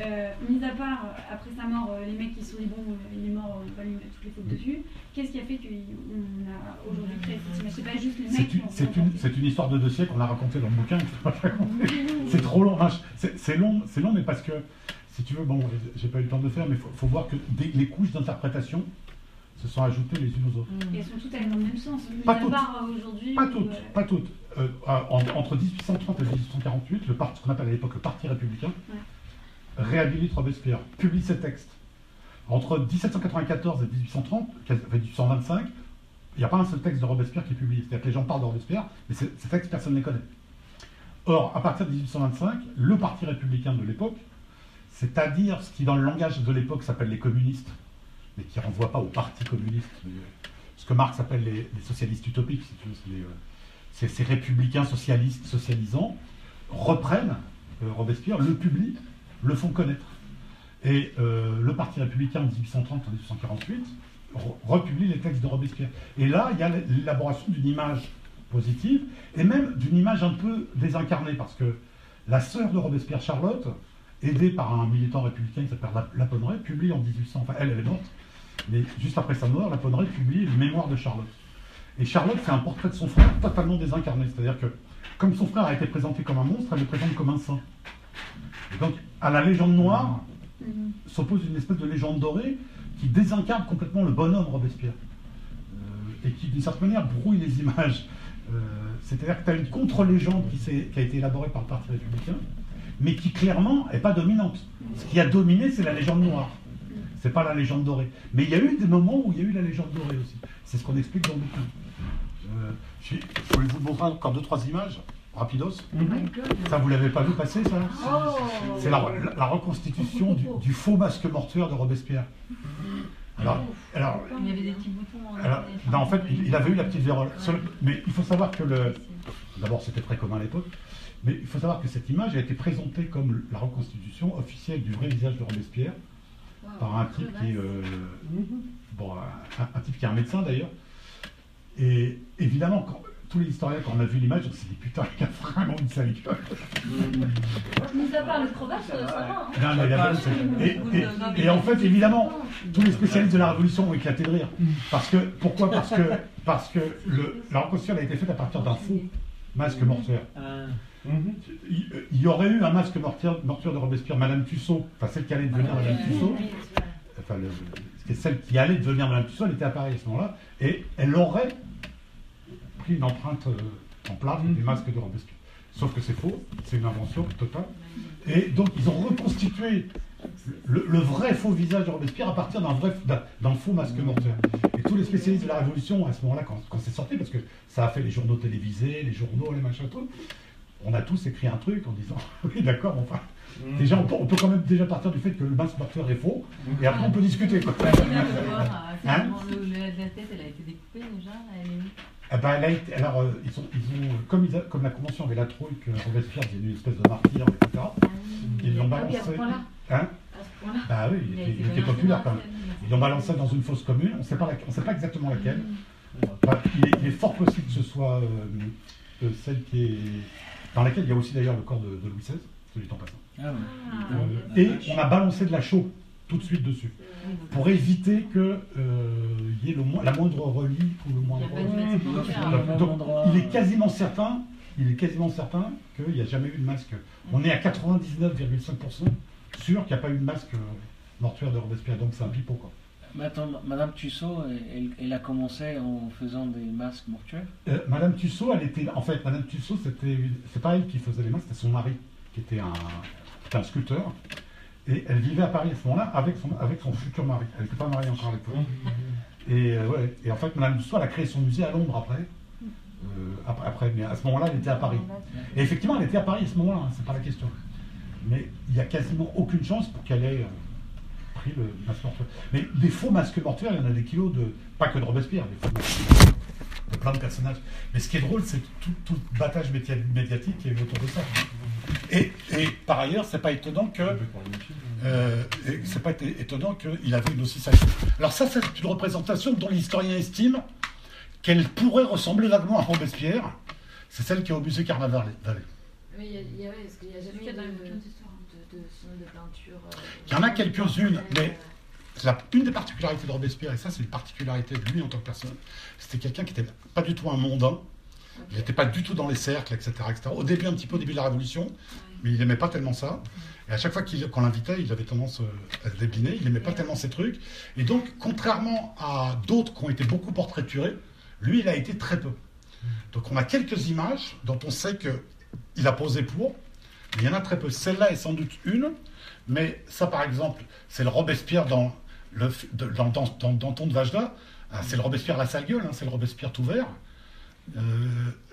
Euh, mis à part, euh, après sa mort, euh, les mecs qui sont dit bon, il est mort, on va lui mettre toutes les fautes dessus, qu'est-ce qui a fait qu'on a aujourd'hui créé cette image C'est pas juste les mecs C'est une, une, une, histoire de dossier qu'on a raconté dans le bouquin, c'est trop long, c'est long, long, mais parce que, si tu veux, bon, j'ai pas eu le temps de le faire, mais il faut, voir que les couches d'interprétation se sont ajoutées les unes aux autres. Et elles sont toutes dans le même sens, pas toutes, pas toutes, pas toutes. entre 1830 et 1848, le parti, ce qu'on appelle à l'époque le Parti républicain, réhabilite Robespierre, publie ses textes. Entre 1794 et 1830, 1825, il n'y a pas un seul texte de Robespierre qui est publié. C'est-à-dire que les gens parlent de Robespierre, mais ces, textes, personne ne les connaît. Or, à partir de 1825, le parti républicain de l'époque, c'est-à-dire ce qui dans le langage de l'époque s'appelle les communistes, mais qui ne renvoie pas au parti communiste, ce que Marx appelle les, socialistes utopiques, c'est ces républicains socialistes, socialisants, reprennent euh, Robespierre, le publient, le font connaître. Et euh, le Parti républicain en 1830 en 1848 republie les textes de Robespierre. Et là, il y a l'élaboration d'une image positive, et même d'une image un peu désincarnée, parce que la sœur de Robespierre, Charlotte, aidée par un militant républicain qui s'appelle Laponneret, publie en 1800, enfin elle, elle est morte, mais juste après sa mort, Laponneret publie les mémoires de Charlotte. Et Charlotte fait un portrait de son frère totalement désincarné, c'est-à-dire que comme son frère a été présenté comme un monstre, elle le présente comme un saint. Donc, à la légende noire s'oppose une espèce de légende dorée qui désincarne complètement le bonhomme Robespierre. Euh, et qui, d'une certaine manière, brouille les images C'est-à-dire que tu as une contre-légende qui, a été élaborée par le Parti républicain, mais qui clairement n'est pas dominante. Ce qui a dominé, c'est la légende noire. C'est pas la légende dorée. Mais il y a eu des moments où il y a eu la légende dorée aussi. C'est ce qu'on explique dans le bouquin. Euh, je, vais vous montrer encore deux, trois images. Rapidos. Mm-hmm. Ça, vous l'avez pas vu passer, ça? Oh. C'est la, reconstitution du, faux masque mortuaire de Robespierre. Alors, alors, il y avait des petits boutons. En, en fait, il, avait eu la petite vérole. Mais il faut savoir que le. D'abord, c'était très commun à l'époque. Mais il faut savoir que cette image a été présentée comme la reconstitution officielle du vrai visage de Robespierre par un type qui est. Euh, bon, un, type qui est un médecin d'ailleurs. Et évidemment, quand, tous les historiens, quand on a vu l'image, on s'est dit putain, il a vraiment une sale gueule. Mis à part le crevage, ça va. Hein. Et, et, en fait, évidemment, tous les spécialistes de la Révolution ont éclaté de rire. Parce que, pourquoi? Parce que, parce que le, la reconstitution a été faite à partir d'un faux masque mortuaire. Ah. Il y aurait eu un masque mortuaire, de Robespierre, Madame Tussaud, enfin celle qui allait devenir Madame Tussaud, enfin celle qui allait devenir Madame Tussaud, elle était à Paris à ce moment-là, et elle aurait pris une empreinte euh, en plâtre des masques de Robespierre. Sauf que c'est faux, c'est une invention totale. Et donc ils ont reconstitué le, vrai faux visage de Robespierre à partir d'un vrai d'un faux masque mortuaire. Et tous les spécialistes de la Révolution, à ce moment-là, quand, quand c'est sorti, parce que ça a fait les journaux télévisés, les journaux, les machins, tout, on a tous écrit un truc en disant (laughs) oui d'accord enfin mm. déjà on peut, quand même déjà partir du fait que le masque mortuaire est faux et après on peut discuter quoi. (laughs) Hein la tête elle a été découpée déjà Eh ben, alors, euh, ils, ont, ils ont, comme, ils comme la convention avait la trouille que Robespierre est une espèce de martyr, etc., ah ils l'ont balancé. Hein bah oui, il, était, il était populaire quand même. Ils l'ont balancé dans une fosse commune, on ne sait pas exactement laquelle. Mm. il, est, fort possible que ce soit euh, celle qui est dans laquelle il y a aussi d'ailleurs le corps de, Louis XVI, celui en passant. Ah euh, et on a balancé de la chaux tout de suite dessus, pour éviter qu'il euh, y ait le la moindre relique ou le moindre. Donc, il est quasiment certain, il est quasiment certain qu'il n'y a jamais eu de masque. On est à 99,5% sûr qu'il n'y a pas eu de masque mortuaire de Robespierre, donc c'est un pipeau quoi. Madame Tussaud, elle, a commencé en faisant des masques mortuaires? Euh, Madame Tussaud, elle était. En fait, Madame Tussaud, c'était. C'est pas elle qui faisait les masques, c'était son mari, qui était un, un sculpteur. Et elle vivait à Paris à ce moment-là avec son, avec son futur mari. Elle n'était pas mariée encore à l'époque. Et, euh, en fait, Madame elle a créé son musée à Londres après. Euh, après, après, mais à ce moment-là, elle était à Paris. Et effectivement, elle était à Paris à ce moment-là, hein, c'est pas la question. Mais il n'y a quasiment aucune chance pour qu'elle ait le masque mortuaire. Mais des faux masques mortuaires, il y en a des kilos de. Pas que de Robespierre, des faux masques de plein de personnages. Mais ce qui est drôle, c'est tout, tout le battage médiatique qui est autour de ça. Et, et par ailleurs, c'est pas étonnant que. Euh, c'est pas étonnant qu'il avait une aussi sale. Alors, ça, c'est une représentation dont l'historien estime qu'elle pourrait ressembler vaguement à Robespierre. C'est celle qui est au musée Carnaval. Il y a, parce qu'il n'y a jamais de, de, peinture. Euh, il y en a quelques-unes, mais la, une des particularités de Robespierre, et ça c'est une particularité de lui en tant que personne, c'était quelqu'un qui n'était pas du tout un mondain, il n'était pas du tout dans les cercles, etc., etc. Au début, un petit peu au début de la Révolution, mais il n'aimait pas tellement ça. Et à chaque fois qu'on l'invitait, il avait tendance euh, à se débliner, il n'aimait pas tellement ces trucs. Et donc, contrairement à d'autres qui ont été beaucoup portraiturés, lui, il a été très peu. Donc on a quelques images dont on sait qu'il a posé pour, il y en a très peu. Celle-là est sans doute une, mais ça, par exemple, c'est le Robespierre dans, le, de Vajda. Ah, c'est le Robespierre la sale gueule, hein, c'est le Robespierre tout vert. Euh,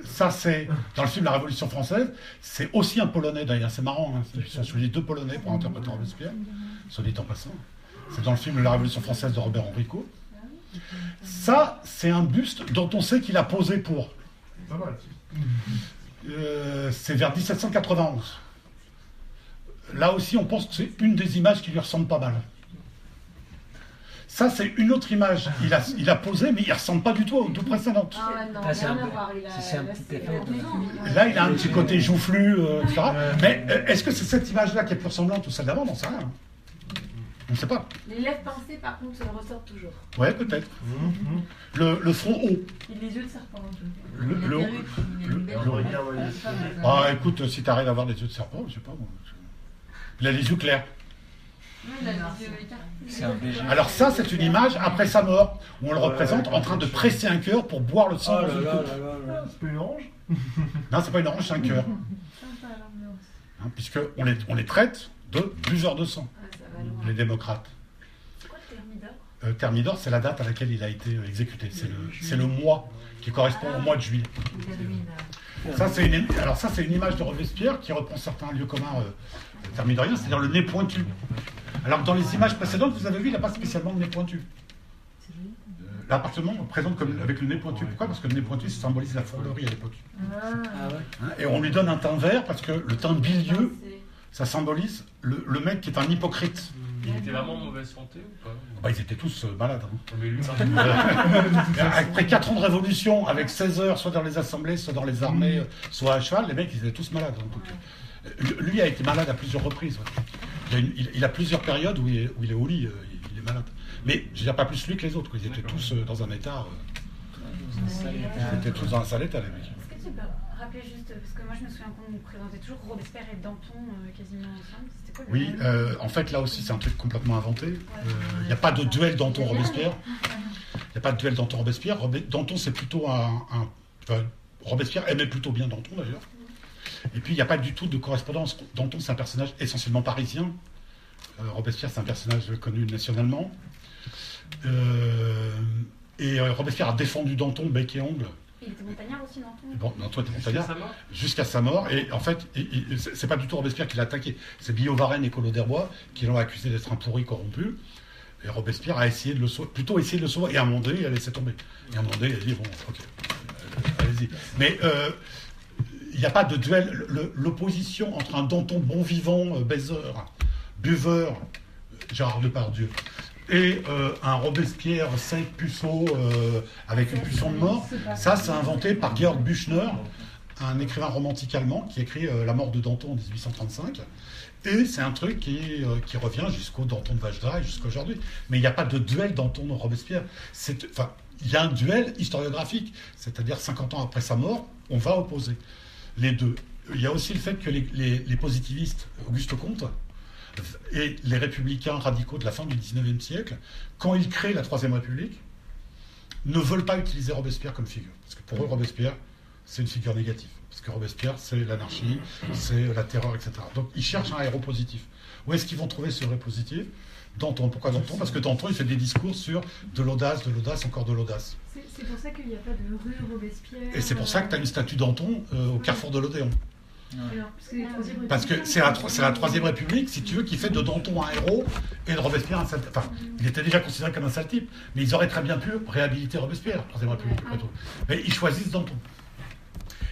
ça, c'est dans le film La Révolution française. C'est aussi un Polonais d'ailleurs, c'est marrant. Hein, ils sont choisi deux Polonais pour interpréter Robespierre, soit dit en passant. C'est dans le film La Révolution française de Robert Enrico. Ça, c'est un buste dont on sait qu'il a posé pour. Euh, c'est vers 1791 là aussi, on pense que c'est une des images qui lui ressemble pas mal. Ça, c'est une autre image. Il a, il a posé, mais il ne ressemble pas du tout aux deux précédentes. Ah, non, ah, c'est un, petit effet. Là, il a un petit côté joufflu, euh, etc. Mais euh, est-ce que c'est cette image-là qui est plus ressemblante ou celle d'avant? On ne sait rien. On ne sait pas. Les lèvres pincées, par contre, se ressortent toujours. Ouais, peut-être. le, le, front haut. Et les yeux de serpent. Le, le, ah, écoute, si tu arrives à avoir des yeux de serpent, je sais pas moi. Il a les yeux clairs. Alors ça, c'est une image après sa mort, où on le représente en train de presser un cœur pour boire le sang. c'est pas une orange Non, c'est pas une orange, c'est un cœur. Hein, Puisqu'on les, on les traite de plusieurs de sang, les démocrates. Euh, Thermidor, c'est la date à laquelle il a été euh, exécuté. C'est le, le, mois qui correspond au mois de juillet. Ça, c'est une, alors ça, c'est une image de Robespierre qui reprend certains lieux communs euh, thermidoriens, c'est-à-dire le nez pointu. Alors dans les images précédentes, vous avez vu, il n'a pas spécialement le nez pointu. L'appartement présente comme avec le nez pointu. Pourquoi? Parce que le nez pointu, ça symbolise la fourberie à l'époque. Ah hein, et on lui donne un teint vert parce que le teint bilieux, ça symbolise le, le mec qui est un hypocrite. Il était vraiment en mauvaise santé ou pas? Bah, Ils étaient tous euh, malades. Hein. (laughs) Après 4 ans de révolution, avec 16 heures, soit dans les assemblées, soit dans les armées, euh, soit à cheval, les mecs, ils étaient tous malades. Hein, euh, lui a été malade à plusieurs reprises. Il, a plusieurs périodes où il est, où il est au lit, il est malade. Mais je ne pas plus lui que les autres. Ils étaient tous dans un état. Ils étaient tous dans un sale état, les mecs rappeler juste, parce que moi je me souviens qu'on présentait toujours Robespierre et Danton euh, quasiment ensemble. C'était quoi Oui, euh, en fait là aussi c'est un truc complètement inventé. Il euh, n'y a pas de duel Danton-Robespierre. Il n'y a pas de duel Danton-Robespierre. Danton c'est plutôt un. Robespierre aimait plutôt bien Danton d'ailleurs. Et puis il n'y a pas du tout de correspondance. Danton c'est un personnage essentiellement parisien. Robespierre c'est un personnage connu nationalement. et Robespierre a défendu Danton bec et ongle il était montagnard aussi, Bon, Danton était montagnard. Jusqu'à sa mort? Et en fait, c'est pas du tout Robespierre qui l'a attaqué. C'est Billot Varenne et Collot d'Herbois qui l'ont accusé d'être un pourri corrompu. Et Robespierre a essayé de le sauver, plutôt essayé de le sauver. Et à un moment donné, il a laissé tomber. Et à un moment donné, il a dit bon, ok, euh, allez-y. Mais euh, n'y a pas de duel. L'opposition entre un Danton bon vivant, euh, baiseur, buveur, Gérard Depardieu, et euh, un Robespierre 5 puceaux euh, avec une puceau de mort. Ça, c'est inventé par Georg Büchner, un écrivain romantique allemand qui écrit euh, La mort de Danton en 1835. Et c'est un truc qui, qui revient jusqu'au Danton de Vajda et jusqu'à aujourd'hui. Mais il n'y a pas de duel Danton-Robespierre. Enfin, il y a un duel historiographique, c'est-à-dire 50 ans après sa mort, on va opposer les deux. Il y a aussi le fait que les, positivistes, Auguste Comte, et les républicains radicaux de la fin du XIXe siècle, quand ils créent la Troisième République, ne veulent pas utiliser Robespierre comme figure. Parce que pour eux, Robespierre, c'est une figure négative. Parce que Robespierre, c'est l'anarchie, c'est la terreur, etc. Donc ils cherchent un héros positif. Où est-ce qu'ils vont trouver ce héros positif? Danton. Pourquoi Danton? Parce que Danton, il fait des discours sur de l'audace, de l'audace, encore de l'audace. C'est pour ça qu'il n'y a pas de rue Robespierre. Et c'est pour ça que tu as une statue Danton euh, au carrefour de l'Odéon. Parce que c'est la, la, Troisième République, si tu veux, qui fait de Danton un héros et de Robespierre un sale Enfin, il était déjà considéré comme un sale type, mais ils auraient très bien pu réhabiliter Robespierre, la Troisième République, Mais ils choisissent Danton.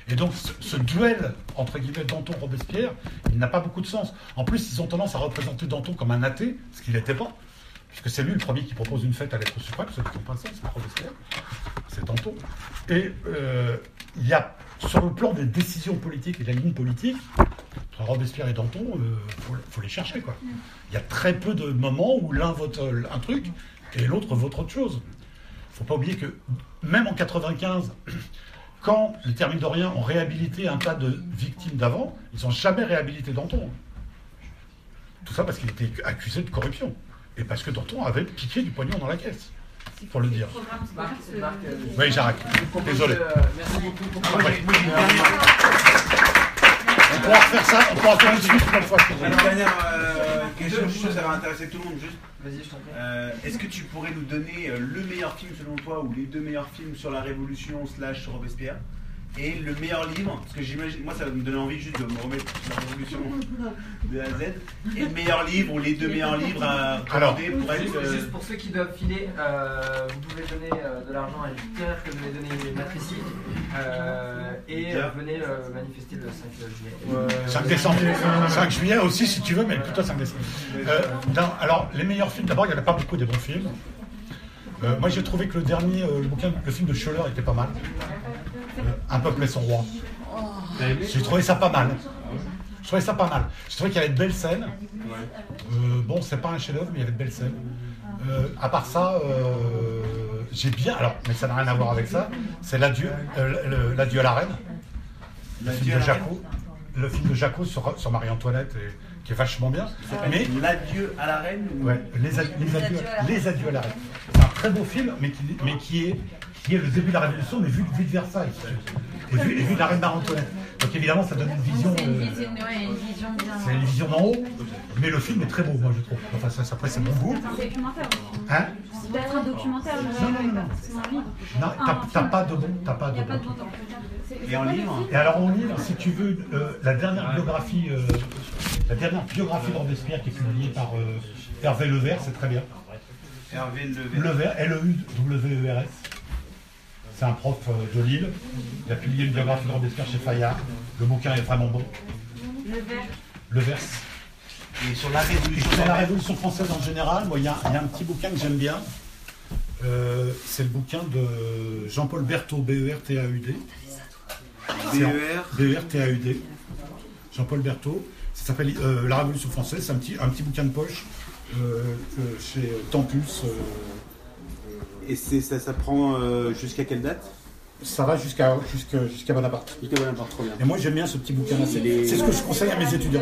Et donc, ce, duel, entre guillemets, Danton-Robespierre, il n'a pas beaucoup de sens. En plus, ils ont tendance à représenter Danton comme un athée, ce qu'il n'était pas. Puisque c'est lui le premier qui propose une fête à l'être suprême, ceux qui pas le sens, c'est Robespierre. C'est Danton. Et euh, il y a sur le plan des décisions politiques et de la ligne politique, entre Robespierre et Danton, il euh, faut, les chercher. Quoi. Il y a très peu de moments où l'un vote un truc et l'autre vote autre chose. Il ne faut pas oublier que même en 95, quand les thermidoriens ont réhabilité un tas de victimes d'avant, ils n'ont jamais réhabilité Danton. Tout ça parce qu'il était accusé de corruption. Et parce que Danton avait piqué du pognon dans la caisse pour le dire. Oui, j'arrête. Désolé. Merci beaucoup. On pourra refaire ça, on pourra faire une une fois. Une dernière euh, question, je ça va intéresser tout le monde. Juste, Vas-y, je t'en prie. Euh, est-ce que tu pourrais nous donner euh, le meilleur film selon toi ou les deux meilleurs films sur la Révolution slash Robespierre? Et le meilleur livre, parce que j'imagine, moi ça va me donner envie juste de me remettre sur la révolution de A à Z, et le meilleur livre ou les deux meilleurs livres à recommander pour être. Euh, juste, pour ceux qui doivent filer, euh, vous pouvez donner euh, de l'argent à l'éditeur que vous avez donné Matrici, et venez manifester le 5 juillet. 5 décembre. 5 juillet aussi si tu veux, mais plutôt 5 décembre. alors, les meilleurs films, d'abord, il n'y en a pas beaucoup des bons films. moi j'ai trouvé que le dernier, le, bouquin, le film de Scholler était pas mal. Un peuple et son roi. J'ai trouvé ça pas mal. Je trouvais ça pas mal. Je trouvais qu'il y avait de belles scènes. Euh, bon, c'est pas un chef-d'œuvre, mais il y avait de belles scènes. Euh, à part ça, euh, j'ai bien. Alors, mais ça n'a rien à voir avec ça. C'est l'adieu, l'adieu à la reine. Le film de Jaco. Le film de Jaco sur, sur Marie-Antoinette, qui est vachement bien. Mais L'adieu à la reine ou- Ouais, les, adieux, les, adieux, les adieux à la reine. C'est un très beau film, mais qui, mais qui, est, qui est le début de la Révolution, mais vu, vu de Versailles. Et vu, et vu de la reine Marie-Antoinette. Donc évidemment, ça donne une vision. C'est une euh, vision, ouais, une vision bien. c'est une vision d'en haut, mais le film est très beau, moi je trouve. Enfin, ça, ça, après, c'est mon goût. C'est un documentaire. Hein C'est peut-être un documentaire, Non, non, non, non. C'est un livre. Non, t'as- pas de bon. T'as pas Il de n'y a pas de bon. Et en livre Et alors en livre, si tu veux, euh, la dernière biographie, euh, la dernière biographie de Robespierre qui est publiée par euh, Hervé Levert, c'est très bien. Hervé Levert. Levert, L-E-U-W-E-R-S. C'est un prof euh, de Lille. Il a publié une biographie de Robespierre chez Fayard. Le bouquin est vraiment bon. Le. Et sur la Et Révolution. sur la Révolution française en général, moi, il y, a il y a un petit bouquin que j'aime bien. Euh, c'est le bouquin de Jean-Paul Berthaud, B-E-R-T-A-U-D. B-E-R-T-A-U-D. Jean-Paul Berthaud. Ça s'appelle euh, La Révolution française. C'est un petit, un petit bouquin de poche euh, euh, chez Tempus. Et c'est- ça, ça prend euh, jusqu'à quelle date? Ça va jusqu'à jusqu'à Bonaparte. Jusqu'à Bonaparte, trop bien. Et moi j'aime bien ce petit bouquin-là. C'est c'est ce que je conseille à mes étudiants.